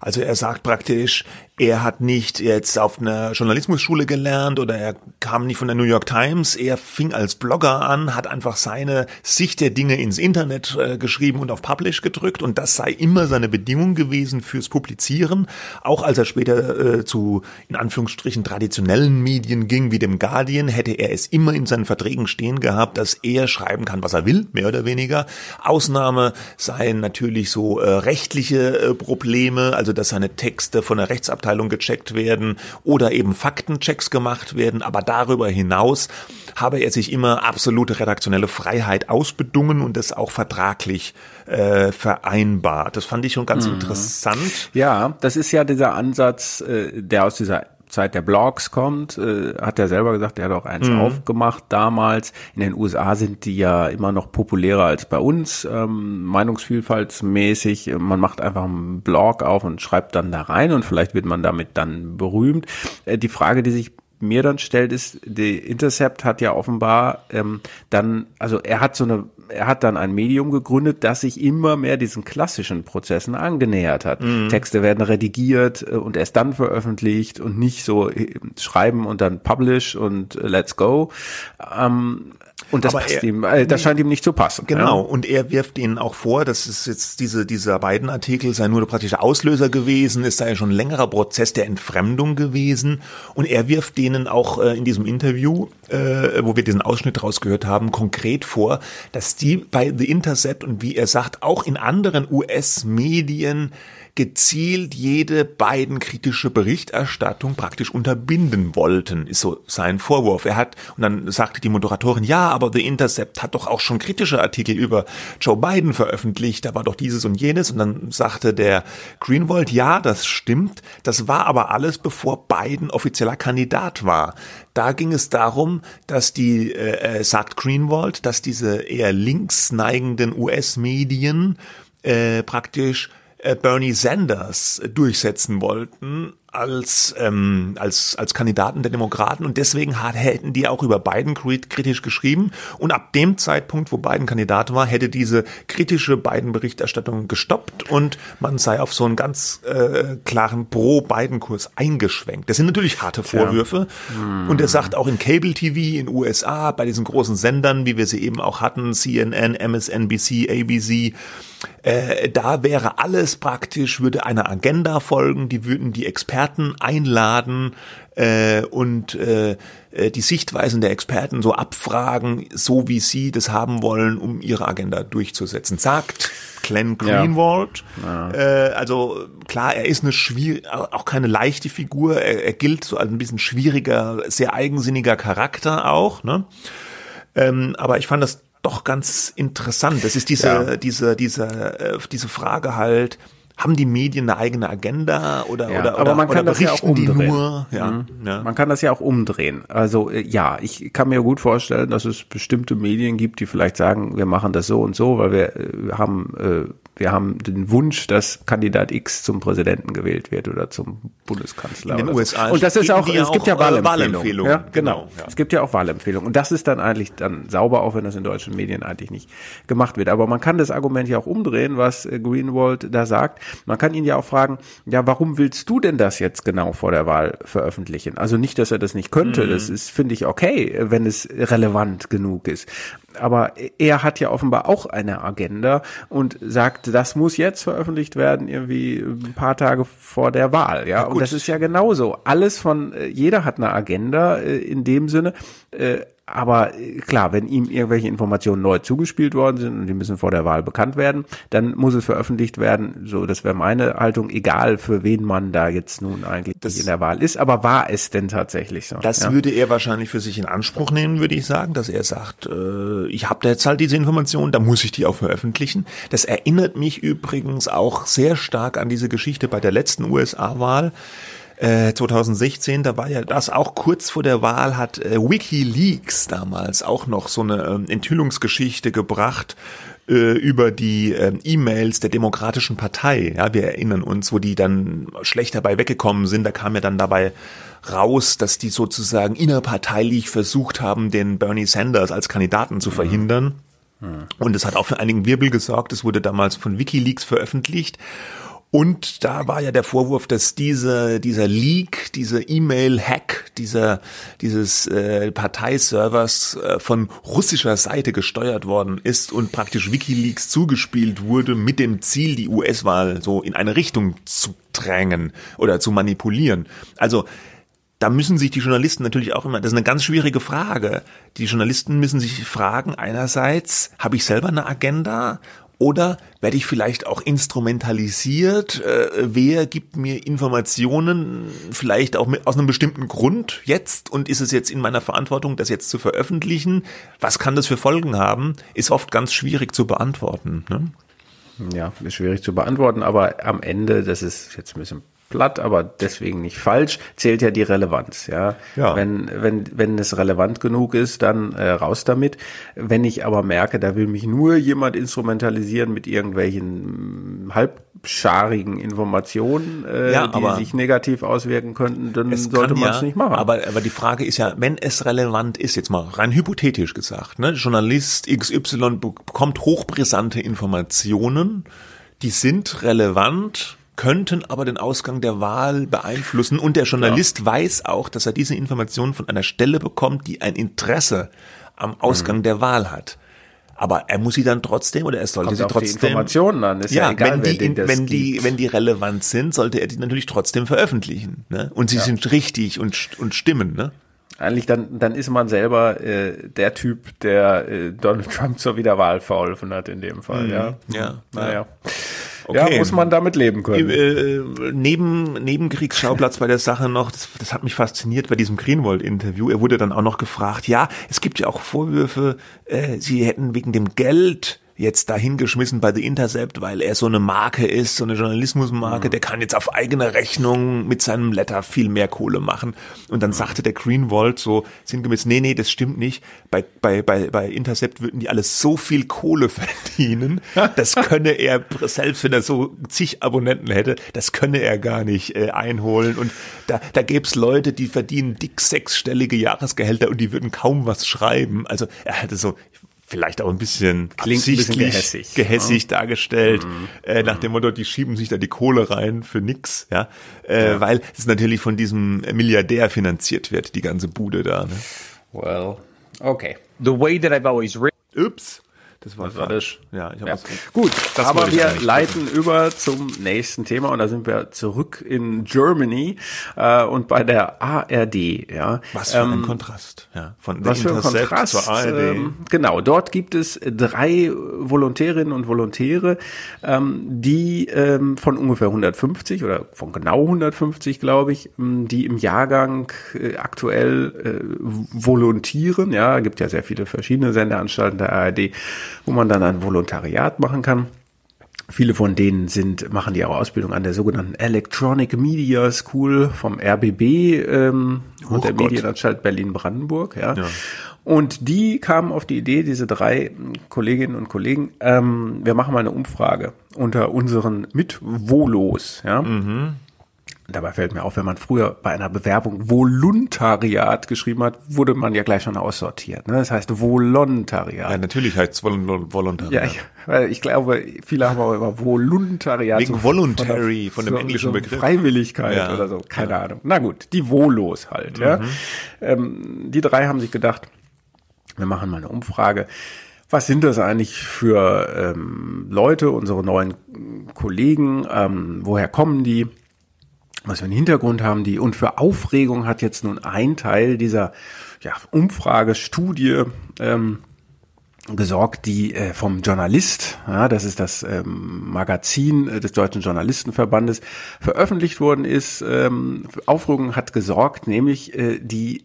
Also er sagt praktisch, er hat nicht jetzt auf einer Journalismusschule gelernt oder er kam nicht von der New York Times. Er fing als Blogger an, hat einfach seine Sicht der Dinge ins Internet äh, geschrieben und auf Publish gedrückt und das sei immer seine Bedingung gewesen fürs Publizieren. Auch als er später äh, zu, in Anführungsstrichen, traditionellen Medien ging, wie dem Guardian, hätte er es immer in seinen Verträgen stehen gehabt, dass er schreiben kann, was er will, mehr oder weniger. Ausnahme seien natürlich so äh, rechtliche äh, Probleme, also dass seine Texte von der Rechtsabteilung Rechtsabteilung gecheckt werden oder eben Faktenchecks gemacht werden. Aber darüber hinaus habe er sich immer absolute redaktionelle Freiheit ausbedungen und das auch vertraglich äh, vereinbart. Das fand ich schon ganz mhm. interessant. Ja, das ist ja dieser Ansatz, äh, der aus dieser Zeit der Blogs kommt, äh, hat er selber gesagt, er hat auch eins mhm. aufgemacht damals. In den USA sind die ja immer noch populärer als bei uns, ähm, meinungsvielfaltsmäßig. Man macht einfach einen Blog auf und schreibt dann da rein und vielleicht wird man damit dann berühmt. Äh, die Frage, die sich mir dann stellt, ist, die Intercept hat ja offenbar ähm, dann, also er hat so eine er hat dann ein Medium gegründet, das sich immer mehr diesen klassischen Prozessen angenähert hat. Mhm. Texte werden redigiert äh, und erst dann veröffentlicht und nicht so äh, schreiben und dann publish und äh, let's go. Ähm, und das, passt er, ihm, äh, das scheint ihm nicht zu passen. Genau. Ja. Und er wirft ihnen auch vor, dass es jetzt diese, dieser beiden Artikel sei nur der praktische Auslöser gewesen, es sei ja schon ein längerer Prozess der Entfremdung gewesen. Und er wirft denen auch äh, in diesem Interview, äh, wo wir diesen Ausschnitt rausgehört haben, konkret vor, dass die bei The Intercept und wie er sagt, auch in anderen US-Medien gezielt jede beiden kritische Berichterstattung praktisch unterbinden wollten, ist so sein Vorwurf. Er hat, und dann sagte die Moderatorin, ja, aber The Intercept hat doch auch schon kritische Artikel über Joe Biden veröffentlicht, da war doch dieses und jenes. Und dann sagte der Greenwald, ja, das stimmt, das war aber alles, bevor Biden offizieller Kandidat war. Da ging es darum, dass die, äh, äh sagt Greenwald, dass diese eher links neigenden US-Medien äh, praktisch Bernie Sanders durchsetzen wollten als, ähm, als, als Kandidaten der Demokraten und deswegen hätten die auch über Biden kritisch geschrieben und ab dem Zeitpunkt, wo Biden Kandidat war, hätte diese kritische Biden-Berichterstattung gestoppt und man sei auf so einen ganz äh, klaren Pro-Biden-Kurs eingeschwenkt. Das sind natürlich harte Vorwürfe ja. und er sagt auch in Cable TV in USA, bei diesen großen Sendern, wie wir sie eben auch hatten, CNN, MSNBC, ABC, äh, da wäre alles praktisch, würde einer Agenda folgen, die würden die Experten Experten einladen äh, und äh, äh, die Sichtweisen der Experten so abfragen, so wie sie das haben wollen, um ihre Agenda durchzusetzen. Sagt Glenn Greenwald. Ja. Ja. Äh, also klar, er ist eine schwierig, auch keine leichte Figur. Er, er gilt so als ein bisschen schwieriger, sehr eigensinniger Charakter auch. Ne? Ähm, aber ich fand das doch ganz interessant. Das ist diese, ja. diese, diese, äh, diese Frage halt, haben die Medien eine eigene Agenda oder ja, oder aber man kann das ja auch umdrehen. Nur, ja, mhm. ja, Man kann das ja auch umdrehen. Also äh, ja, ich kann mir gut vorstellen, dass es bestimmte Medien gibt, die vielleicht sagen, wir machen das so und so, weil wir äh, haben äh, wir haben den Wunsch, dass Kandidat X zum Präsidenten gewählt wird oder zum Bundeskanzler. In den USA. So. Und das ist auch, es gibt ja Wahlempfehlungen. Wahlempfehlungen. Ja, genau. genau ja. Es gibt ja auch Wahlempfehlungen. Und das ist dann eigentlich dann sauber, auch wenn das in deutschen Medien eigentlich nicht gemacht wird. Aber man kann das Argument ja auch umdrehen, was äh, Greenwald da sagt. Man kann ihn ja auch fragen, ja, warum willst du denn das jetzt genau vor der Wahl veröffentlichen? Also nicht, dass er das nicht könnte. Mhm. Das ist, finde ich, okay, wenn es relevant genug ist aber er hat ja offenbar auch eine Agenda und sagt, das muss jetzt veröffentlicht werden, irgendwie ein paar Tage vor der Wahl. Ja, ja und das ist ja genauso. Alles von, äh, jeder hat eine Agenda äh, in dem Sinne. Aber äh, klar, wenn ihm irgendwelche Informationen neu zugespielt worden sind und die müssen vor der Wahl bekannt werden, dann muss es veröffentlicht werden. So, das wäre meine Haltung, egal für wen man da jetzt nun eigentlich das, in der Wahl ist. Aber war es denn tatsächlich so? Das ja? würde er wahrscheinlich für sich in Anspruch nehmen, würde ich sagen, dass er sagt, äh, ich habe da jetzt halt diese Informationen, da muss ich die auch veröffentlichen. Das erinnert mich übrigens auch sehr stark an diese Geschichte bei der letzten USA-Wahl 2016, äh, da war ja das auch kurz vor der Wahl, hat äh, WikiLeaks damals auch noch so eine ähm, Enthüllungsgeschichte gebracht äh, über die ähm, E-Mails der Demokratischen Partei. Ja, wir erinnern uns, wo die dann schlecht dabei weggekommen sind. Da kam ja dann dabei raus, dass die sozusagen innerparteilich versucht haben, den Bernie Sanders als Kandidaten zu mhm. verhindern. Mhm. Und es hat auch für einigen Wirbel gesorgt. Es wurde damals von WikiLeaks veröffentlicht. Und da war ja der Vorwurf, dass diese, dieser Leak, dieser E-Mail-Hack, dieser, dieses äh, Parteiservers äh, von russischer Seite gesteuert worden ist und praktisch WikiLeaks zugespielt wurde mit dem Ziel, die US-Wahl so in eine Richtung zu drängen oder zu manipulieren. Also da müssen sich die Journalisten natürlich auch immer, das ist eine ganz schwierige Frage. Die Journalisten müssen sich fragen, einerseits, habe ich selber eine Agenda oder werde ich vielleicht auch instrumentalisiert? Äh, wer gibt mir Informationen, vielleicht auch mit, aus einem bestimmten Grund jetzt? Und ist es jetzt in meiner Verantwortung, das jetzt zu veröffentlichen? Was kann das für Folgen haben? Ist oft ganz schwierig zu beantworten. Ne? Ja, ist schwierig zu beantworten, aber am Ende, das ist jetzt ein bisschen platt, aber deswegen nicht falsch, zählt ja die Relevanz. Ja, ja. wenn wenn wenn es relevant genug ist, dann äh, raus damit. Wenn ich aber merke, da will mich nur jemand instrumentalisieren mit irgendwelchen halbscharigen Informationen, äh, ja, die sich negativ auswirken könnten, dann sollte man es ja, nicht machen. Aber aber die Frage ist ja, wenn es relevant ist, jetzt mal rein hypothetisch gesagt, ne, Journalist XY bekommt hochbrisante Informationen, die sind relevant könnten aber den Ausgang der Wahl beeinflussen. Und der Journalist ja. weiß auch, dass er diese Informationen von einer Stelle bekommt, die ein Interesse am Ausgang mhm. der Wahl hat. Aber er muss sie dann trotzdem oder er sollte Kommt sie trotzdem. Die Informationen an, ist ja, ja egal, wenn die, wenn die, wenn die relevant sind, sollte er die natürlich trotzdem veröffentlichen. Ne? Und sie ja. sind richtig und, und stimmen. Ne? Eigentlich dann, dann ist man selber äh, der Typ, der äh, Donald Trump zur Wiederwahl verholfen hat in dem Fall. Mhm. Ja, ja. Naja. Ja. Okay. Ja, muss man damit leben können. Äh, äh, neben Nebenkriegsschauplatz bei der Sache noch, das, das hat mich fasziniert bei diesem Greenwald-Interview. Er wurde dann auch noch gefragt, ja, es gibt ja auch Vorwürfe, äh, sie hätten wegen dem Geld jetzt dahingeschmissen bei The Intercept, weil er so eine Marke ist, so eine Journalismusmarke, mhm. der kann jetzt auf eigene Rechnung mit seinem Letter viel mehr Kohle machen. Und dann mhm. sagte der Greenwald so sinngemäß, nee, nee, das stimmt nicht. Bei, bei, bei, bei Intercept würden die alles so viel Kohle verdienen, das könne er, selbst wenn er so zig Abonnenten hätte, das könne er gar nicht äh, einholen. Und da, da gäbe es Leute, die verdienen dick sechsstellige Jahresgehälter und die würden kaum was schreiben. Also er hatte so, vielleicht auch ein bisschen Klingt absichtlich ein bisschen gehässig, gehässig ja. dargestellt, mhm. äh, nach dem Motto, die schieben sich da die Kohle rein für nix, ja, äh, ja. weil es natürlich von diesem Milliardär finanziert wird, die ganze Bude da. Ne? Well, okay. The way that I've always written. Ups. Das war, falsch. Ja, ich habe Ja. Gut, Das aber wir leiten über zum nächsten Thema und da sind wir zurück in Germany äh, und bei der ARD. Ja, Was für ein Kontrast, ja. Von Was für ein Kontrast. zur ARD. Ähm, genau, dort gibt es drei Volontärinnen und Volontäre, ähm, die ähm, von ungefähr 150 oder von genau 150, glaube ich, ähm, die im Jahrgang äh, aktuell äh, volontieren. Ja, gibt ja sehr viele verschiedene Sendeanstalten der ARD, wo man dann ein Volontariat machen kann. Viele von denen sind, machen ihre Ausbildung an der sogenannten Electronic Media School vom RBB ähm, und der Gott. Medienanstalt Berlin-Brandenburg. Ja. Und die kamen auf die Idee, diese drei Kolleginnen und Kollegen, ähm, wir machen mal eine Umfrage unter unseren Mitvolos. Ja. Dabei fällt mir auf, wenn man früher bei einer Bewerbung Voluntariat geschrieben hat, wurde man ja gleich schon aussortiert. Ne? Das heißt Volontariat. ja, natürlich heißt es Vol Volontariat. Ja, ich, weil ich glaube, viele haben auch über Volontariat. Wegen voluntary, von dem englischen Begriff. Freiwilligkeit Ja. oder so, keine Ahnung. Na gut, die Volos halt. Ja. Mhm. Ähm, die drei haben sich gedacht, wir machen mal eine Umfrage. Was sind das eigentlich für ähm, Leute, unsere neuen Kollegen? Ähm, woher kommen die? Was für einen Hintergrund haben die und für Aufregung hat jetzt nun ein Teil dieser ja, Umfragestudie ähm, gesorgt, die äh, vom Journalist, ja, das ist das ähm, Magazin äh, des Deutschen Journalistenverbandes, veröffentlicht worden ist. Ähm, Aufregung hat gesorgt, nämlich äh, die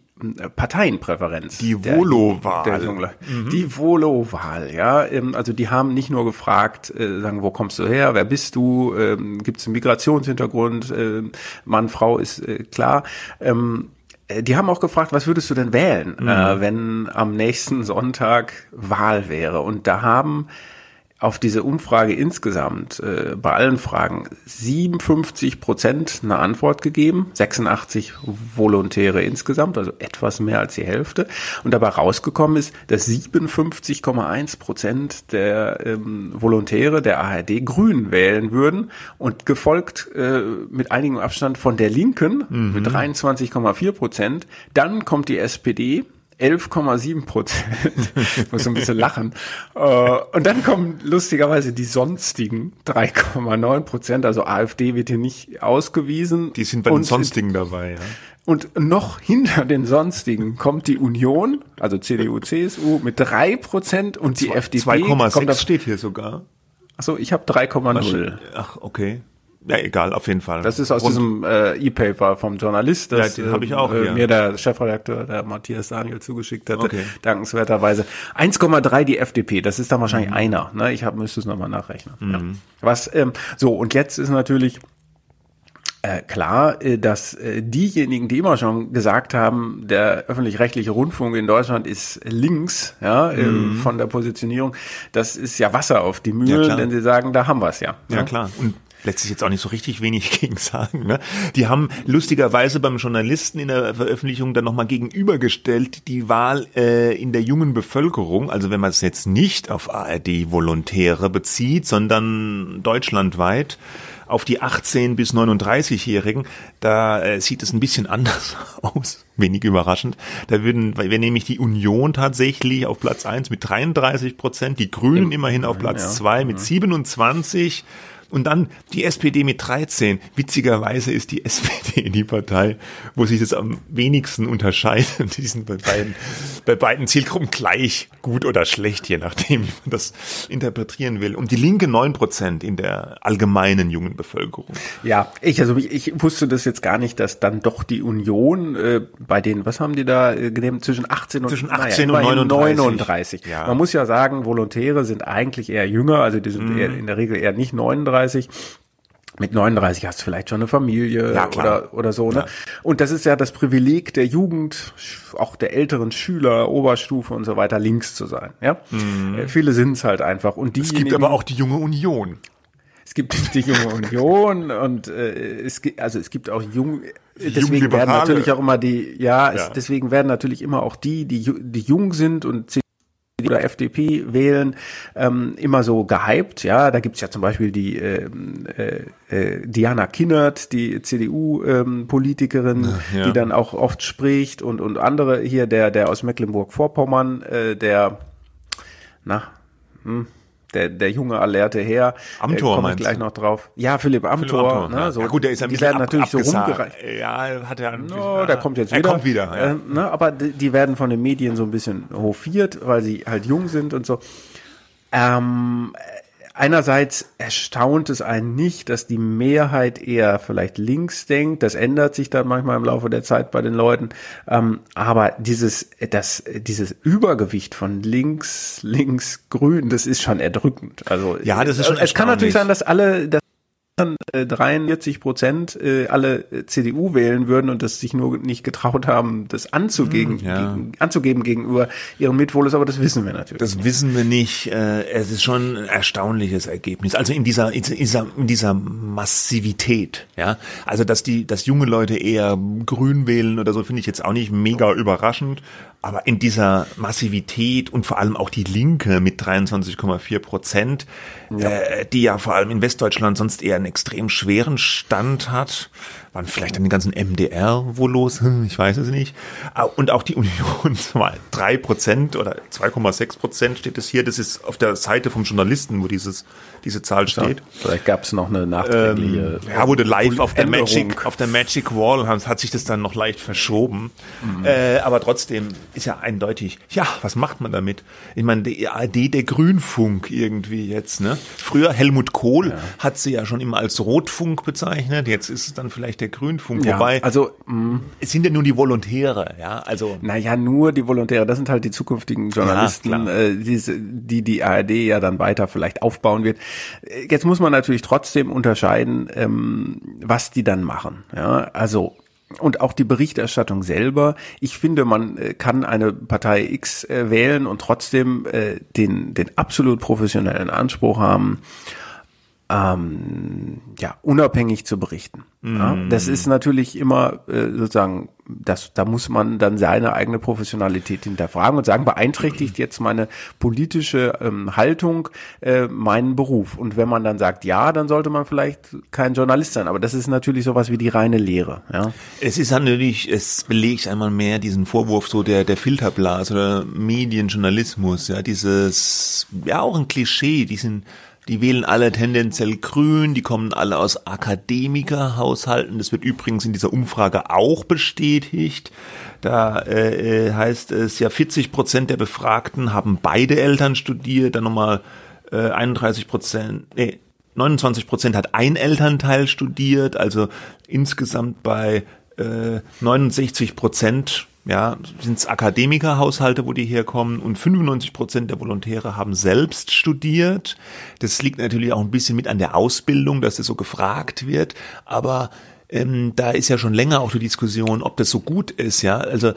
Parteienpräferenz. Die Volo-Wahl. Jungler. Die Volo-Wahl, ja. Ähm, also die haben nicht nur gefragt, äh, sagen, wo kommst du her, wer bist du, ähm, gibt es einen Migrationshintergrund, ähm, Mann, Frau ist äh, klar. Ähm, äh, die haben auch gefragt, was würdest du denn wählen, äh, wenn am nächsten Sonntag Wahl wäre? Und da haben auf diese Umfrage insgesamt äh, bei allen Fragen 57 Prozent eine Antwort gegeben, 86 Volontäre insgesamt, also etwas mehr als die Hälfte. Und dabei rausgekommen ist, dass 57,1 Prozent der ähm, Volontäre der ARD Grün wählen würden und gefolgt äh, mit einigem Abstand von der Linken mit 23,4 Prozent. Dann kommt die SPD 11,7 Prozent. Ich muss so ein bisschen lachen. Äh, Und dann kommen lustigerweise die sonstigen 3,9 Prozent. Also AfD wird hier nicht ausgewiesen. Die sind bei den sonstigen dabei, ja. Und noch hinter den sonstigen kommt die Union, also CDU, CSU mit 3 Prozent und die FDP kommt 2,6 auf, steht hier sogar. achso, ich habe 3,0. Ach, okay. Ja, egal, auf jeden Fall. Das ist aus Rund- diesem äh, E-Paper vom Journalist, das Ja, den hab ich auch äh, hier. mir der Chefredakteur, der Matthias Daniel, zugeschickt hatte, Okay. dankenswerterweise. 1,3 die FDP, das ist dann Mhm. wahrscheinlich einer. Ne? Ich hab, müsste es nochmal nachrechnen. Ja. Was, ähm, so, und jetzt ist natürlich äh, klar, äh, dass äh, diejenigen, die immer schon gesagt haben, der öffentlich-rechtliche Rundfunk in Deutschland ist links, ja, äh, von der Positionierung, das ist ja Wasser auf die Mhm. Ja, Mühlen, klar. denn sie sagen, da haben wir es ja. Ja, ne? klar. Und letztlich jetzt auch nicht so richtig wenig gegen sagen. Ne? Die haben lustigerweise beim Journalisten in der Veröffentlichung dann nochmal gegenübergestellt die Wahl äh, in der jungen Bevölkerung. Also wenn man es jetzt nicht auf ARD-Volontäre bezieht, sondern deutschlandweit auf die 18 bis 39-Jährigen, da äh, sieht es ein bisschen anders aus. Wenig überraschend. Da würden, wir nämlich die Union tatsächlich auf Platz 1 mit 33 Prozent, die Grünen immerhin auf Platz ja. 2 mit 27 und dann die SPD mit 13. Witzigerweise ist die SPD die Partei, wo sich das am wenigsten unterscheidet. Die sind bei beiden, bei beiden Zielgruppen gleich gut oder schlecht, je nachdem, wie man das interpretieren will. Und die Linke 9 Prozent in der allgemeinen jungen Bevölkerung. Ja, ich also ich, ich wusste das jetzt gar nicht, dass dann doch die Union äh, bei den, was haben die da äh, genommen, zwischen 18 und, Zwischen 18 und immerhin 39. 39. Ja. Man muss ja sagen, Volontäre sind eigentlich eher jünger, also die sind eher, in der Regel eher nicht 39. Mit 39 hast du vielleicht schon eine Familie Ja, oder, oder so. Ne? Und das ist ja das Privileg der Jugend, auch der älteren Schüler, Oberstufe und so weiter, links zu sein. Ja, Äh, Viele sind es halt einfach. Und Es gibt aber auch die junge Union. es gibt die junge Union und äh, es gibt also es gibt auch jung deswegen werden natürlich auch immer die ja, Es, Ja. deswegen werden natürlich immer auch die die die jung sind und oder FDP wählen ähm, immer so gehypt ja da gibt's ja zum Beispiel die ähm, äh, äh, Diana Kinnert die CDU ähm, Ja. die dann auch oft spricht und und andere hier der der aus Mecklenburg-Vorpommern äh, der na hm, der, der junge alerte Herr. Amthor, äh, meinst gleich noch drauf. Ja, Philipp Amthor. Philipp Amthor, ne, ja. so, ja gut, der ist ja die werden ab, natürlich so abgesagt. rumgereicht. Ja, hat er. No, der kommt jetzt er wieder. kommt wieder. Ja. Äh, ne, aber die, die werden von den Medien so ein bisschen hofiert, weil sie halt jung sind und so. Ähm, einerseits erstaunt es einen nicht, dass die Mehrheit eher vielleicht links denkt. Das ändert sich dann manchmal im Laufe der Zeit bei den Leuten. Ähm, aber dieses, das, dieses Übergewicht von links, links, grün, das ist schon erdrückend. Also Ja, das ist schon Es kann natürlich sein, dass alle, dass äh, 43 Prozent äh, alle äh, CDU wählen würden und das sich nur nicht getraut haben, das anzugeben, Hm, ja. gegen, anzugeben gegenüber ihren Mitwohlers, aber das wissen wir natürlich. Das wissen wir nicht. Äh, Es ist schon ein erstaunliches Ergebnis. Also in dieser, in dieser, in dieser Massivität, ja. Also, dass die, dass junge Leute eher grün wählen oder so, finde ich jetzt auch nicht mega überraschend. Aber in dieser Massivität und vor allem auch die Linke mit 23,4 Prozent, Äh, die ja vor allem in Westdeutschland sonst eher einen extrem schweren Stand hat, waren vielleicht dann die ganzen MDR wohl los, Hm, ich weiß es nicht. Ah, Und auch die Union, mal drei Prozent oder 2,6 Prozent steht es hier. Das ist auf der Seite vom Journalisten, wo dieses, diese Zahl steht. Vielleicht gab es noch eine nachträgliche. Ähm, ja, wurde live auf der Änderung. Magic, auf der Magic Wall hat, sich das dann noch leicht verschoben. Äh, aber trotzdem ist ja eindeutig, ja, was macht man damit? Ich meine, die ARD, der Grünfunk irgendwie jetzt, ne? Früher Helmut Kohl hat sie ja schon immer als Rotfunk bezeichnet, jetzt ist es dann vielleicht der Grünfunk, ja, wobei also mh, es sind ja nur die Volontäre, ja, also Naja, nur die Volontäre, das sind halt die zukünftigen Journalisten, klar. äh, diese, die die ARD ja dann weiter vielleicht aufbauen wird. Äh, Jetzt muss man natürlich trotzdem unterscheiden, ähm, was die dann machen. Ja, also und auch die Berichterstattung selber. Ich finde, man äh, kann eine Partei X äh, wählen und trotzdem äh, den den absolut professionellen Anspruch haben, ähm, ja, unabhängig zu berichten. Ja, das ist natürlich immer äh, sozusagen, das, da muss man dann seine eigene Professionalität hinterfragen und sagen, beeinträchtigt jetzt meine politische ähm, Haltung äh, meinen Beruf? Und wenn man dann sagt, ja, dann sollte man vielleicht kein Journalist sein. Aber das ist natürlich sowas wie die reine Lehre. Ja, Es ist natürlich, es belegt einmal mehr diesen Vorwurf so der, der Filterblase oder Medienjournalismus, ja, dieses, ja, auch ein Klischee, die sind, die wählen alle tendenziell grün, die kommen alle aus Akademikerhaushalten. Das wird übrigens in dieser Umfrage auch bestätigt. Da äh, äh, heißt es ja, 40 Prozent der Befragten haben beide Eltern studiert, dann nochmal äh, 31 Prozent, nee, 29 Prozent hat ein Elternteil studiert, also insgesamt bei äh, 69 Prozent ja, sind es Akademikerhaushalte, wo die herkommen. Und 95 Prozent der Volontäre haben selbst studiert. Das liegt natürlich auch ein bisschen mit an der Ausbildung, dass das so gefragt wird, aber ähm, da ist ja schon länger auch die Diskussion, ob das so gut ist, ja, also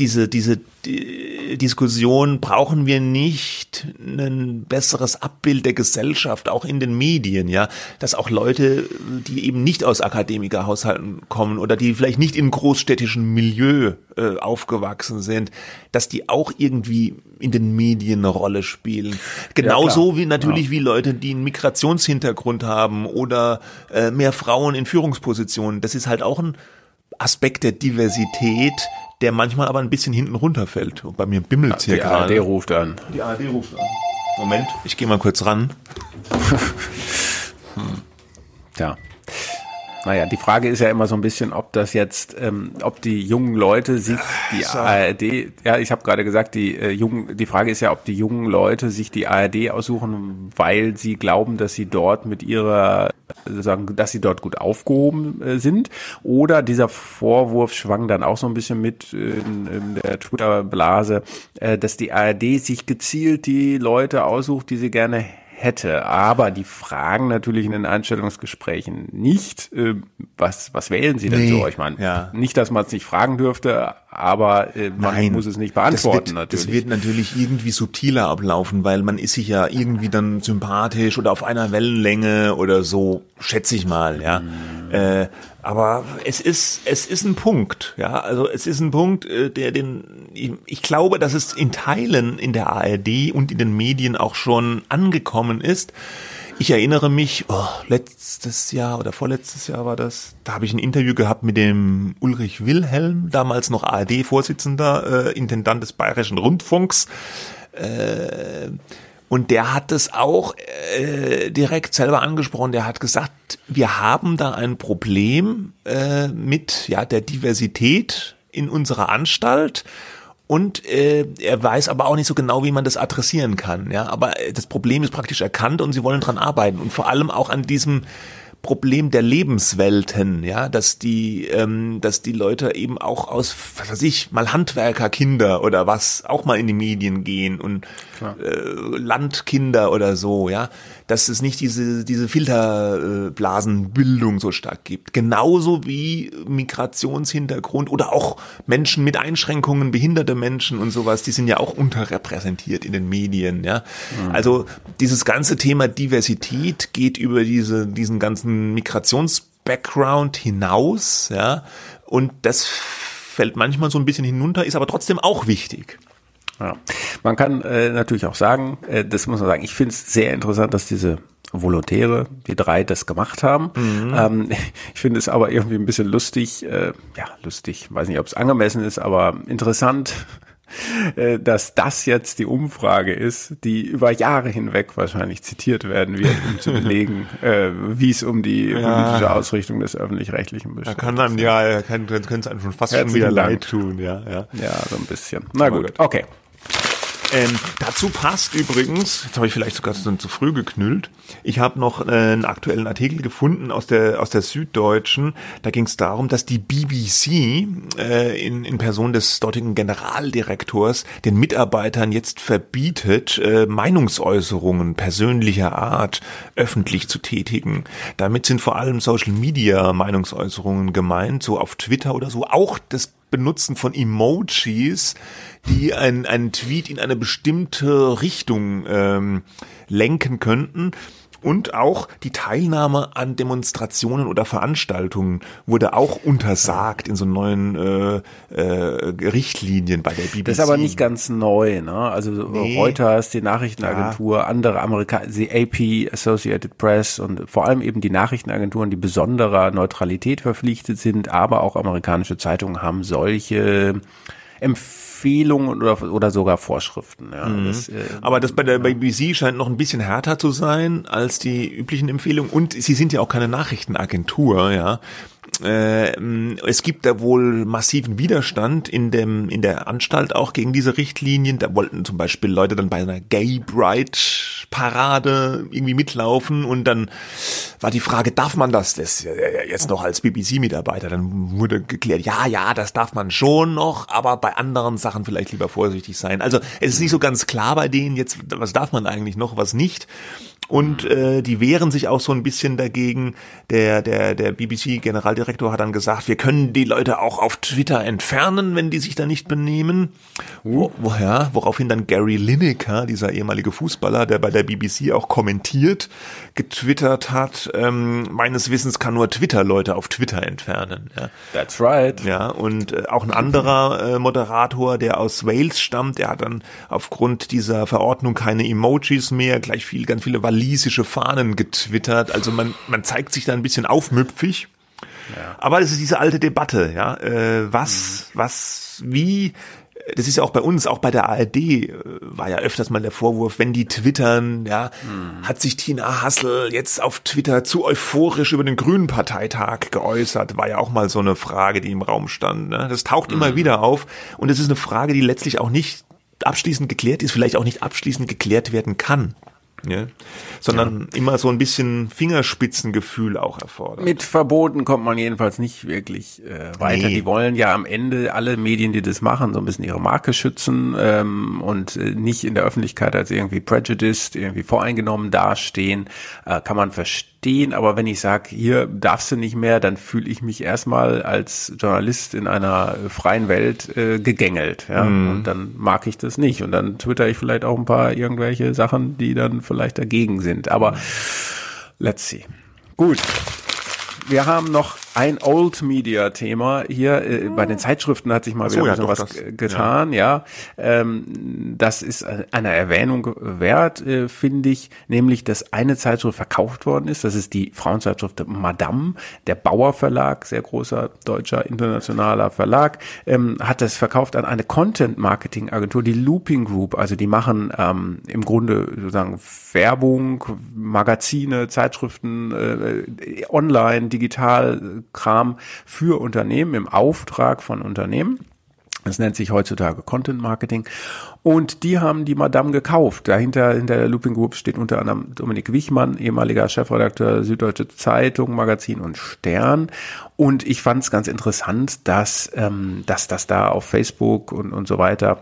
diese, diese die Diskussion, brauchen wir nicht ein besseres Abbild der Gesellschaft, auch in den Medien, ja, dass auch Leute, die eben nicht aus Akademikerhaushalten kommen oder die vielleicht nicht im großstädtischen Milieu äh, aufgewachsen sind, dass die auch irgendwie in den Medien eine Rolle spielen. Genauso wie natürlich wie Leute, die einen Migrationshintergrund haben oder äh, mehr Frauen in Führungspositionen. Das ist halt auch ein Aspekt der Diversität, der manchmal aber ein bisschen hinten runterfällt. Und bei mir bimmelt's hier die gerade. ARD ruft an. Die ARD ruft an. Moment, ich gehe mal kurz ran. Ja. Naja, die Frage ist ja immer so ein bisschen, ob das jetzt, ähm, ob die jungen Leute sich die ARD, ja, ich habe gerade gesagt, die äh, jungen, die Frage ist ja, ob die jungen Leute sich die ARD aussuchen, weil sie glauben, dass sie dort mit ihrer, sagen, dass sie dort gut aufgehoben äh, sind, oder dieser Vorwurf schwang dann auch so ein bisschen mit in, in der Twitter-Blase, äh, dass die ARD sich gezielt die Leute aussucht, die sie gerne hätte. Aber die fragen natürlich in den Einstellungsgesprächen nicht, äh, was, was wählen sie denn Nee, so? Ich meine, ja. nicht, dass man es nicht fragen dürfte, aber äh, man muss es nicht beantworten das wird, natürlich. Das wird natürlich irgendwie subtiler ablaufen, weil man ist sich ja irgendwie dann sympathisch oder auf einer Wellenlänge oder so, schätze ich mal, ja. Mhm. Äh, aber es ist, es ist ein Punkt, ja. Also es ist ein Punkt, äh, der den, ich, ich glaube, dass es in Teilen in der ARD und in den Medien auch schon angekommen ist. Ich erinnere mich, oh, letztes Jahr oder vorletztes Jahr war das, da habe ich ein Interview gehabt mit dem Ulrich Wilhelm, damals noch ARD-Vorsitzender, äh, Intendant des Bayerischen Rundfunks. Äh, Und der hat es auch äh, direkt selber angesprochen. Der hat gesagt, wir haben da ein Problem äh, mit ja der Diversität in unserer Anstalt. Und äh, er weiß aber auch nicht so genau, wie man das adressieren kann. Ja, aber das Problem ist praktisch erkannt und sie wollen dran arbeiten. Und vor allem auch an diesem Problem der Lebenswelten, ja, dass die, ähm, dass die Leute eben auch aus, was weiß ich, mal Handwerkerkinder oder was auch mal in die Medien gehen und äh, Landkinder oder so, ja, dass es nicht diese diese Filterblasenbildung so stark gibt. Genauso wie Migrationshintergrund oder auch Menschen mit Einschränkungen, behinderte Menschen und sowas, die sind ja auch unterrepräsentiert in den Medien, ja. Mhm. Also dieses ganze Thema Diversität geht über diese diesen ganzen Migrationsbackground hinaus, ja, und das fällt manchmal so ein bisschen hinunter, ist aber trotzdem auch wichtig. Ja. Man kann äh, natürlich auch sagen, äh, das muss man sagen, ich finde es sehr interessant, dass diese Volontäre, die drei, das gemacht haben. Mhm. Ähm, ich finde es aber irgendwie ein bisschen lustig, äh, ja, lustig, weiß nicht, ob es angemessen ist, aber interessant, äh, dass das jetzt die Umfrage ist, die über Jahre hinweg wahrscheinlich zitiert werden wird, um zu belegen, äh, wie es um die ja. politische Ausrichtung des öffentlich-rechtlichen besteht. Da kann einem ja, kann, könnte es einem schon fast Herzlichen schon wieder Dank. leid tun, ja, ja. Ja, so ein bisschen. Na gut, okay. Ähm, dazu passt übrigens, jetzt habe ich vielleicht sogar zu früh geknüllt, ich habe noch äh, einen aktuellen Artikel gefunden aus der, aus der Süddeutschen. Da ging es darum, dass die BBC äh, in, in Person des dortigen Generaldirektors den Mitarbeitern jetzt verbietet, äh, Meinungsäußerungen persönlicher Art öffentlich zu tätigen. Damit sind vor allem Social Media Meinungsäußerungen gemeint, so auf Twitter oder so. Auch das Benutzen von Emojis, die einen, einen Tweet in eine bestimmte Richtung ähm, lenken könnten. Und auch die Teilnahme an Demonstrationen oder Veranstaltungen wurde auch untersagt in so neuen äh, äh, Richtlinien bei der BBC. Das ist aber nicht ganz neu. Ne? Also nee. Reuters, die Nachrichtenagentur, ja. andere Amerikaner, die AP, Associated Press und vor allem eben die Nachrichtenagenturen, die besonderer Neutralität verpflichtet sind, aber auch amerikanische Zeitungen haben solche Empfehlungen oder, oder sogar Vorschriften. Ja. Mhm. Das, äh, Aber das bei der BBC scheint noch ein bisschen härter zu sein als die üblichen Empfehlungen. Und sie sind ja auch keine Nachrichtenagentur, ja es gibt da wohl massiven Widerstand in dem in der Anstalt auch gegen diese Richtlinien. Da wollten zum Beispiel Leute dann bei einer Gay Pride Parade irgendwie mitlaufen und dann war die Frage, darf man das? Das jetzt noch als BBC-Mitarbeiter. Dann wurde geklärt, ja, ja, das darf man schon noch, aber bei anderen Sachen vielleicht lieber vorsichtig sein. Also es ist nicht so ganz klar bei denen jetzt, was darf man eigentlich noch, was nicht und äh, die wehren sich auch so ein bisschen dagegen. Der, der, der BBC-Generaldirektor hat dann gesagt, wir können die Leute auch auf Twitter entfernen, wenn die sich da nicht benehmen. Wo, woher? Woraufhin dann Gary Lineker, dieser ehemalige Fußballer, der bei der BBC auch kommentiert, getwittert hat, ähm, meines Wissens kann nur Twitter Leute auf Twitter entfernen. Ja. That's right. Ja, und äh, auch ein anderer äh, Moderator, der aus Wales stammt, der hat dann aufgrund dieser Verordnung keine Emojis mehr, gleich viel, ganz viele Validen walisische Fahnen getwittert. Also man, man zeigt sich da ein bisschen aufmüpfig. Ja. Aber es ist diese alte Debatte, ja. Äh, was, mhm. was, wie, das ist ja auch bei uns, auch bei der ARD äh, war ja öfters mal der Vorwurf, wenn die twittern, ja, mhm. hat sich Tina Hassel jetzt auf Twitter zu euphorisch über den Grünen Parteitag geäußert, war ja auch mal so eine Frage, die im Raum stand. Ne? Das taucht mhm. immer wieder auf und es ist eine Frage, die letztlich auch nicht abschließend geklärt ist, vielleicht auch nicht abschließend geklärt werden kann ja, sondern ja. immer so ein bisschen Fingerspitzengefühl auch erfordert. Mit Verboten kommt man jedenfalls nicht wirklich äh, weiter. Nee. Die wollen ja am Ende alle Medien, die das machen, so ein bisschen ihre Marke schützen ähm, und äh, nicht in der Öffentlichkeit als irgendwie prejudiced, irgendwie voreingenommen dastehen. Äh, kann man verstehen stehen, aber wenn ich sage, hier darfst du nicht mehr, dann fühle ich mich erstmal als Journalist in einer freien Welt äh, gegängelt. Ja? Mm. Und dann mag ich das nicht. Und dann twitter ich vielleicht auch ein paar irgendwelche Sachen, die dann vielleicht dagegen sind. Aber let's see. Gut. Wir haben noch ein Old Media Thema hier äh, bei den Zeitschriften hat sich mal so, wieder ja, doch, was das- g- getan, ja. Ähm, das ist eine Erwähnung wert, äh, finde ich, nämlich, dass eine Zeitschrift verkauft worden ist. Das ist die Frauenzeitschrift Madame, der Bauer Verlag, sehr großer deutscher internationaler Verlag, ähm, hat das verkauft an eine Content Marketing Agentur, die Looping Group. Also die machen ähm, im Grunde sozusagen Werbung, Magazine, Zeitschriften, äh, online, digital Kram für Unternehmen im Auftrag von Unternehmen. Das nennt sich heutzutage Content Marketing. Und die haben die Madame gekauft. Dahinter, hinter der Looping Group steht unter anderem Dominik Wichmann, ehemaliger Chefredakteur Süddeutsche Zeitung, Magazin und Stern. Und ich fand es ganz interessant, dass, ähm, dass das da auf Facebook und, und so weiter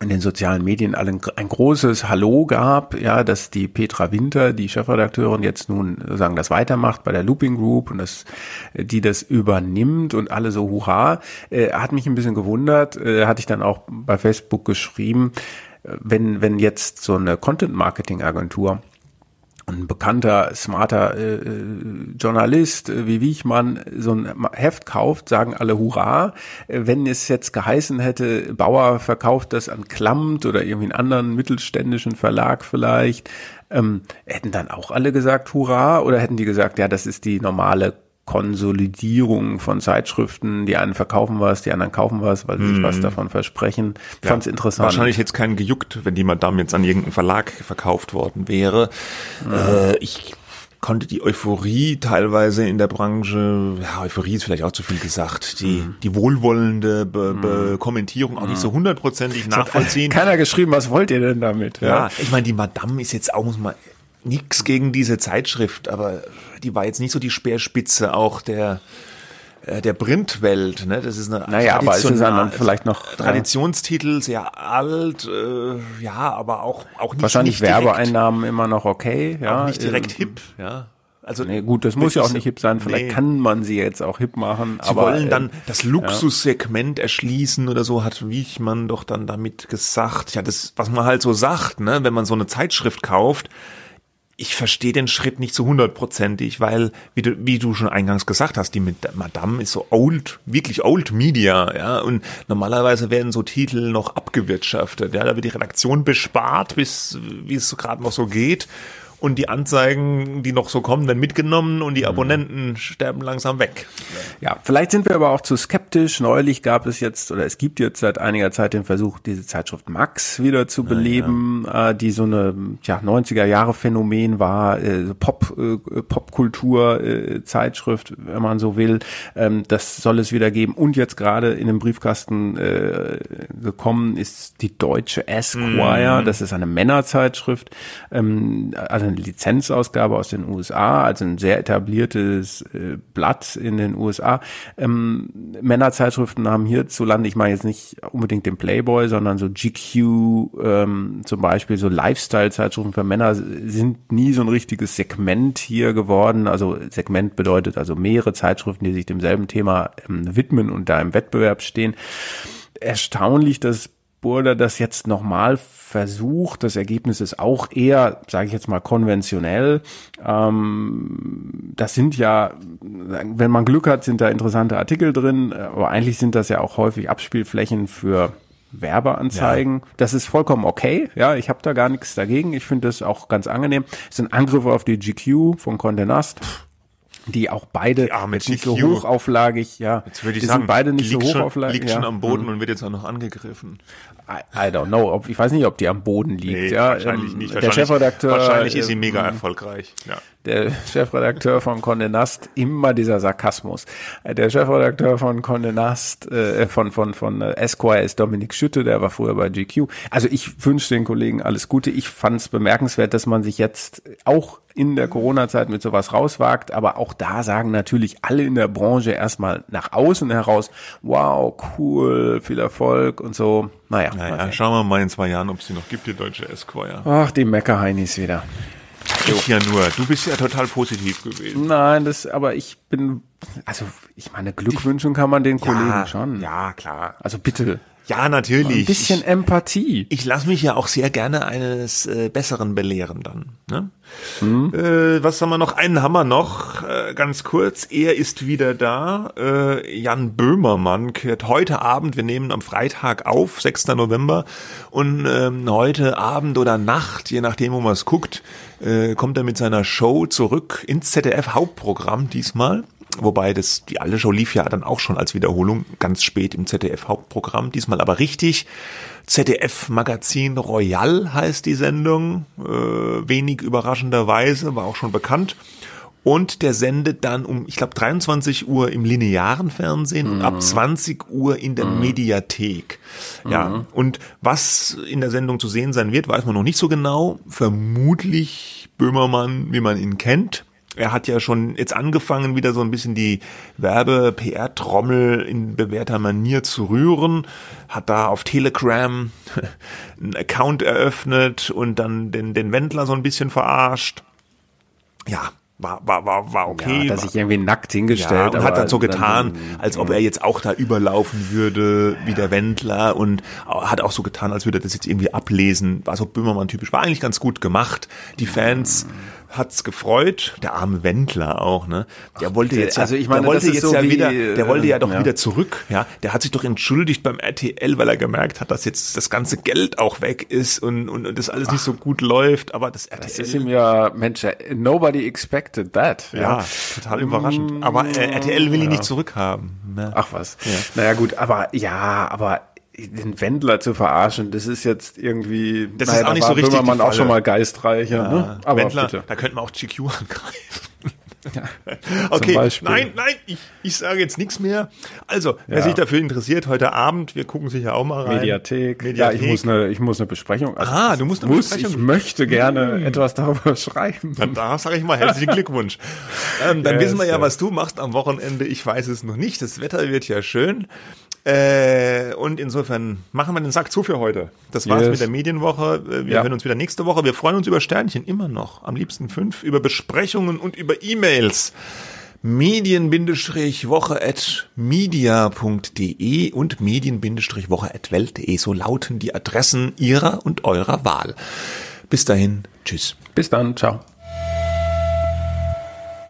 in den sozialen Medien allen ein großes Hallo gab, ja, dass die Petra Winter, die Chefredakteurin, jetzt nun sozusagen das weitermacht bei der Looping Group und das, die das übernimmt und alle so hurra, äh, hat mich ein bisschen gewundert, äh, hatte ich dann auch bei Facebook geschrieben, äh, wenn, wenn jetzt so eine Content Marketing Agentur ein bekannter, smarter äh, äh, Journalist äh, wie Wiechmann so ein Heft kauft, sagen alle Hurra. Äh, wenn es jetzt geheißen hätte, Bauer verkauft das an Klammt oder irgendwie einen anderen mittelständischen Verlag vielleicht, ähm, hätten dann auch alle gesagt Hurra oder hätten die gesagt, ja, das ist die normale Konsolidierung von Zeitschriften, die einen verkaufen was, die anderen kaufen was, weil sie sich was davon versprechen. Ich fand's interessant. Wahrscheinlich jetzt keinen gejuckt, wenn die Madame jetzt an irgendeinen Verlag verkauft worden wäre. Äh, ich konnte die Euphorie teilweise in der Branche, ja, Euphorie ist vielleicht auch zu viel gesagt, die, die wohlwollende Be Be Kommentierung auch nicht so hundertprozentig nachvollziehen. Keiner geschrieben, was wollt ihr denn damit? Ja, ich meine, die Madame ist jetzt auch, muss man, nix gegen diese Zeitschrift, aber die war jetzt nicht so die Speerspitze auch der äh, der Printwelt, ne? Das ist eine Naja, aber es ist dann vielleicht noch, ja. Traditionstitel, sehr alt, äh, ja, aber auch auch nicht Wahrscheinlich nicht Werbeeinnahmen immer noch okay, ja. auch nicht direkt Ähm, hip, ja. Also Nee, gut, das muss ja auch nicht hip sein. Vielleicht nee. kann man sie jetzt auch hip machen. Sie aber, wollen äh, dann das Luxussegment erschließen oder so, hat Wiechmann doch dann damit gesagt. Ja, das, was man halt so sagt, ne, wenn man so eine Zeitschrift kauft, ich verstehe den Schritt nicht so hundertprozentig, weil, wie du, wie du schon eingangs gesagt hast, die mit Madame ist so old, wirklich old Media, ja, und normalerweise werden so Titel noch abgewirtschaftet, ja, da wird die Redaktion bespart, bis, wie es so gerade noch so geht. Und die Anzeigen, die noch so kommen, werden mitgenommen und die Abonnenten sterben langsam weg. Ja, vielleicht sind wir aber auch zu skeptisch. Neulich gab es jetzt oder es gibt jetzt seit einiger Zeit den Versuch, diese Zeitschrift Max wieder zu beleben, äh, die so eine ja, 90er Jahre Phänomen war, äh, Pop äh, Popkultur äh, Zeitschrift, wenn man so will. Ähm, das soll es wieder geben und jetzt gerade in den Briefkasten äh, gekommen ist die deutsche Esquire, das ist eine Männerzeitschrift, ähm, also eine Lizenzausgabe aus den USA, also ein sehr etabliertes äh, Blatt in den USA. Ähm, Männerzeitschriften haben hierzulande, ich meine jetzt nicht unbedingt den Playboy, sondern so GQ ähm, zum Beispiel, so Lifestyle-Zeitschriften für Männer sind nie so ein richtiges Segment hier geworden. Also Segment bedeutet also mehrere Zeitschriften, die sich demselben Thema ähm, widmen und da im Wettbewerb stehen. Erstaunlich, dass Burda das jetzt nochmal versucht. Das Ergebnis ist auch eher, sage ich jetzt mal, konventionell. Ähm, das sind ja, wenn man Glück hat, sind da interessante Artikel drin, aber eigentlich sind das ja auch häufig Abspielflächen für Werbeanzeigen. Das ist vollkommen okay. Ja, ich habe da gar nichts dagegen. Ich finde das auch ganz angenehm. Es sind Angriffe auf die GQ von Condé Nast. Die auch beide arme jetzt nicht so hochauflagig, ja. Jetzt würde ich die sagen, sind beide nicht so liegt schon, hochauflagig. liegt ja. schon am Boden und wird jetzt auch noch angegriffen. I, I don't know. Ob, ich weiß nicht, ob die am Boden liegt. ja, wahrscheinlich ähm, nicht. Der Wahrscheinlich, Chefredakteur, wahrscheinlich ist sie ähm, mega erfolgreich. Ja. der Chefredakteur von Condé Nast, immer dieser Sarkasmus. Äh, Der Chefredakteur von Condé Nast, äh, von, von, von äh, Esquire ist Dominik Schütte, der war früher bei GQ. Also ich wünsche den Kollegen alles Gute. Ich fand es bemerkenswert, dass man sich jetzt auch in der Corona-Zeit mit sowas rauswagt, aber auch da sagen natürlich alle in der Branche erstmal nach außen heraus, wow, cool, viel Erfolg und so. Naja, Naja, schauen wir mal in zwei Jahren, ob es die noch gibt, die deutsche Esquire. ach, die Mecker-Heinis wieder. Ich ja nur. Du bist ja total positiv gewesen. Nein, das, aber ich bin, also ich meine, Glück wünschen kann man den Kollegen schon. Ja, klar. Also bitte. Ja, natürlich. Ein bisschen ich, Empathie. Ich lasse mich ja auch sehr gerne eines äh, Besseren belehren dann. Ne? Mhm. Äh, was haben wir noch? Einen haben wir noch, äh, ganz kurz. Er ist wieder da. Äh, Jan Böhmermann kehrt heute Abend, wir nehmen am Freitag auf, 6. November. Und ähm, heute Abend oder Nacht, je nachdem, wo man es guckt, äh, kommt er mit seiner Show zurück ins ZDF-Hauptprogramm diesmal. Wobei das, die alte Show lief ja dann auch schon als Wiederholung ganz spät im ZDF-Hauptprogramm. Diesmal aber richtig. ZDF-Magazin Royal heißt die Sendung. Äh, wenig überraschenderweise, war auch schon bekannt. Und der sendet dann um, ich glaube, 23 Uhr im linearen Fernsehen mhm. und ab 20 mhm. Uhr in der mhm. Mediathek. Ja, mhm. und was in der Sendung zu sehen sein wird, weiß man noch nicht so genau. Vermutlich Böhmermann, wie man ihn kennt er hat ja schon jetzt angefangen, wieder so ein bisschen die Werbe-PR-Trommel in bewährter Manier zu rühren, hat da auf Telegram einen Account eröffnet und dann den, den Wendler so ein bisschen verarscht. Ja, war, war, war, war okay. Ja, hat sich irgendwie nackt hingestellt. Ja, und hat dann so getan, dann, als ob er jetzt auch da überlaufen würde, wie der Wendler und hat auch so getan, als würde er das jetzt irgendwie ablesen. War so Böhmermann typisch. War eigentlich ganz gut gemacht. Die Fans hat's gefreut. Der arme Wendler auch, ne? Der wollte jetzt, ja, also ich meine, der wollte jetzt so ja wie, wieder, der wollte ja doch ja. wieder zurück, ja? Der hat sich doch entschuldigt beim RTL, weil er gemerkt hat, dass jetzt das ganze Geld auch weg ist und und, und das alles Ach, nicht so gut läuft. Aber das RTL, das ist ihm ja, Mensch, nobody expected that. Ja, ja total überraschend. Aber äh, RTL will ihn nicht zurückhaben. Ne? Ach was. Ja. Naja gut, aber ja, aber den Wendler zu verarschen, das ist jetzt irgendwie, das naja, ist auch nicht so richtig. Böhmermann auch schon mal geistreicher. Ja, ne? Aber Wendler, bitte. da könnte man auch GQ angreifen. Ja, okay, nein, nein, ich, ich sage jetzt nichts mehr. Also, wer ja. sich dafür interessiert, heute Abend, wir gucken sicher auch mal rein. Mediathek. Mediathek. Ja, ich muss eine, ich muss eine Besprechung. Also ah, du musst eine muss, Besprechung. Ich möchte gerne hm. etwas darüber schreiben. Dann da sage ich mal herzlichen Glückwunsch. ähm, dann yes, wissen wir ja, was du machst am Wochenende. Ich weiß es noch nicht. Das Wetter wird ja schön. Äh, und insofern machen wir den Sack zu für heute. Das war's yes. mit der Medienwoche. Äh, wir ja. hören uns wieder nächste Woche. Wir freuen uns über Sternchen immer noch. Am liebsten fünf. Über Besprechungen und über E-Mails. Medien-woche.media.de und Medien-woche.welt.de. So lauten die Adressen Ihrer und eurer Wahl. Bis dahin. Tschüss. Bis dann. Ciao.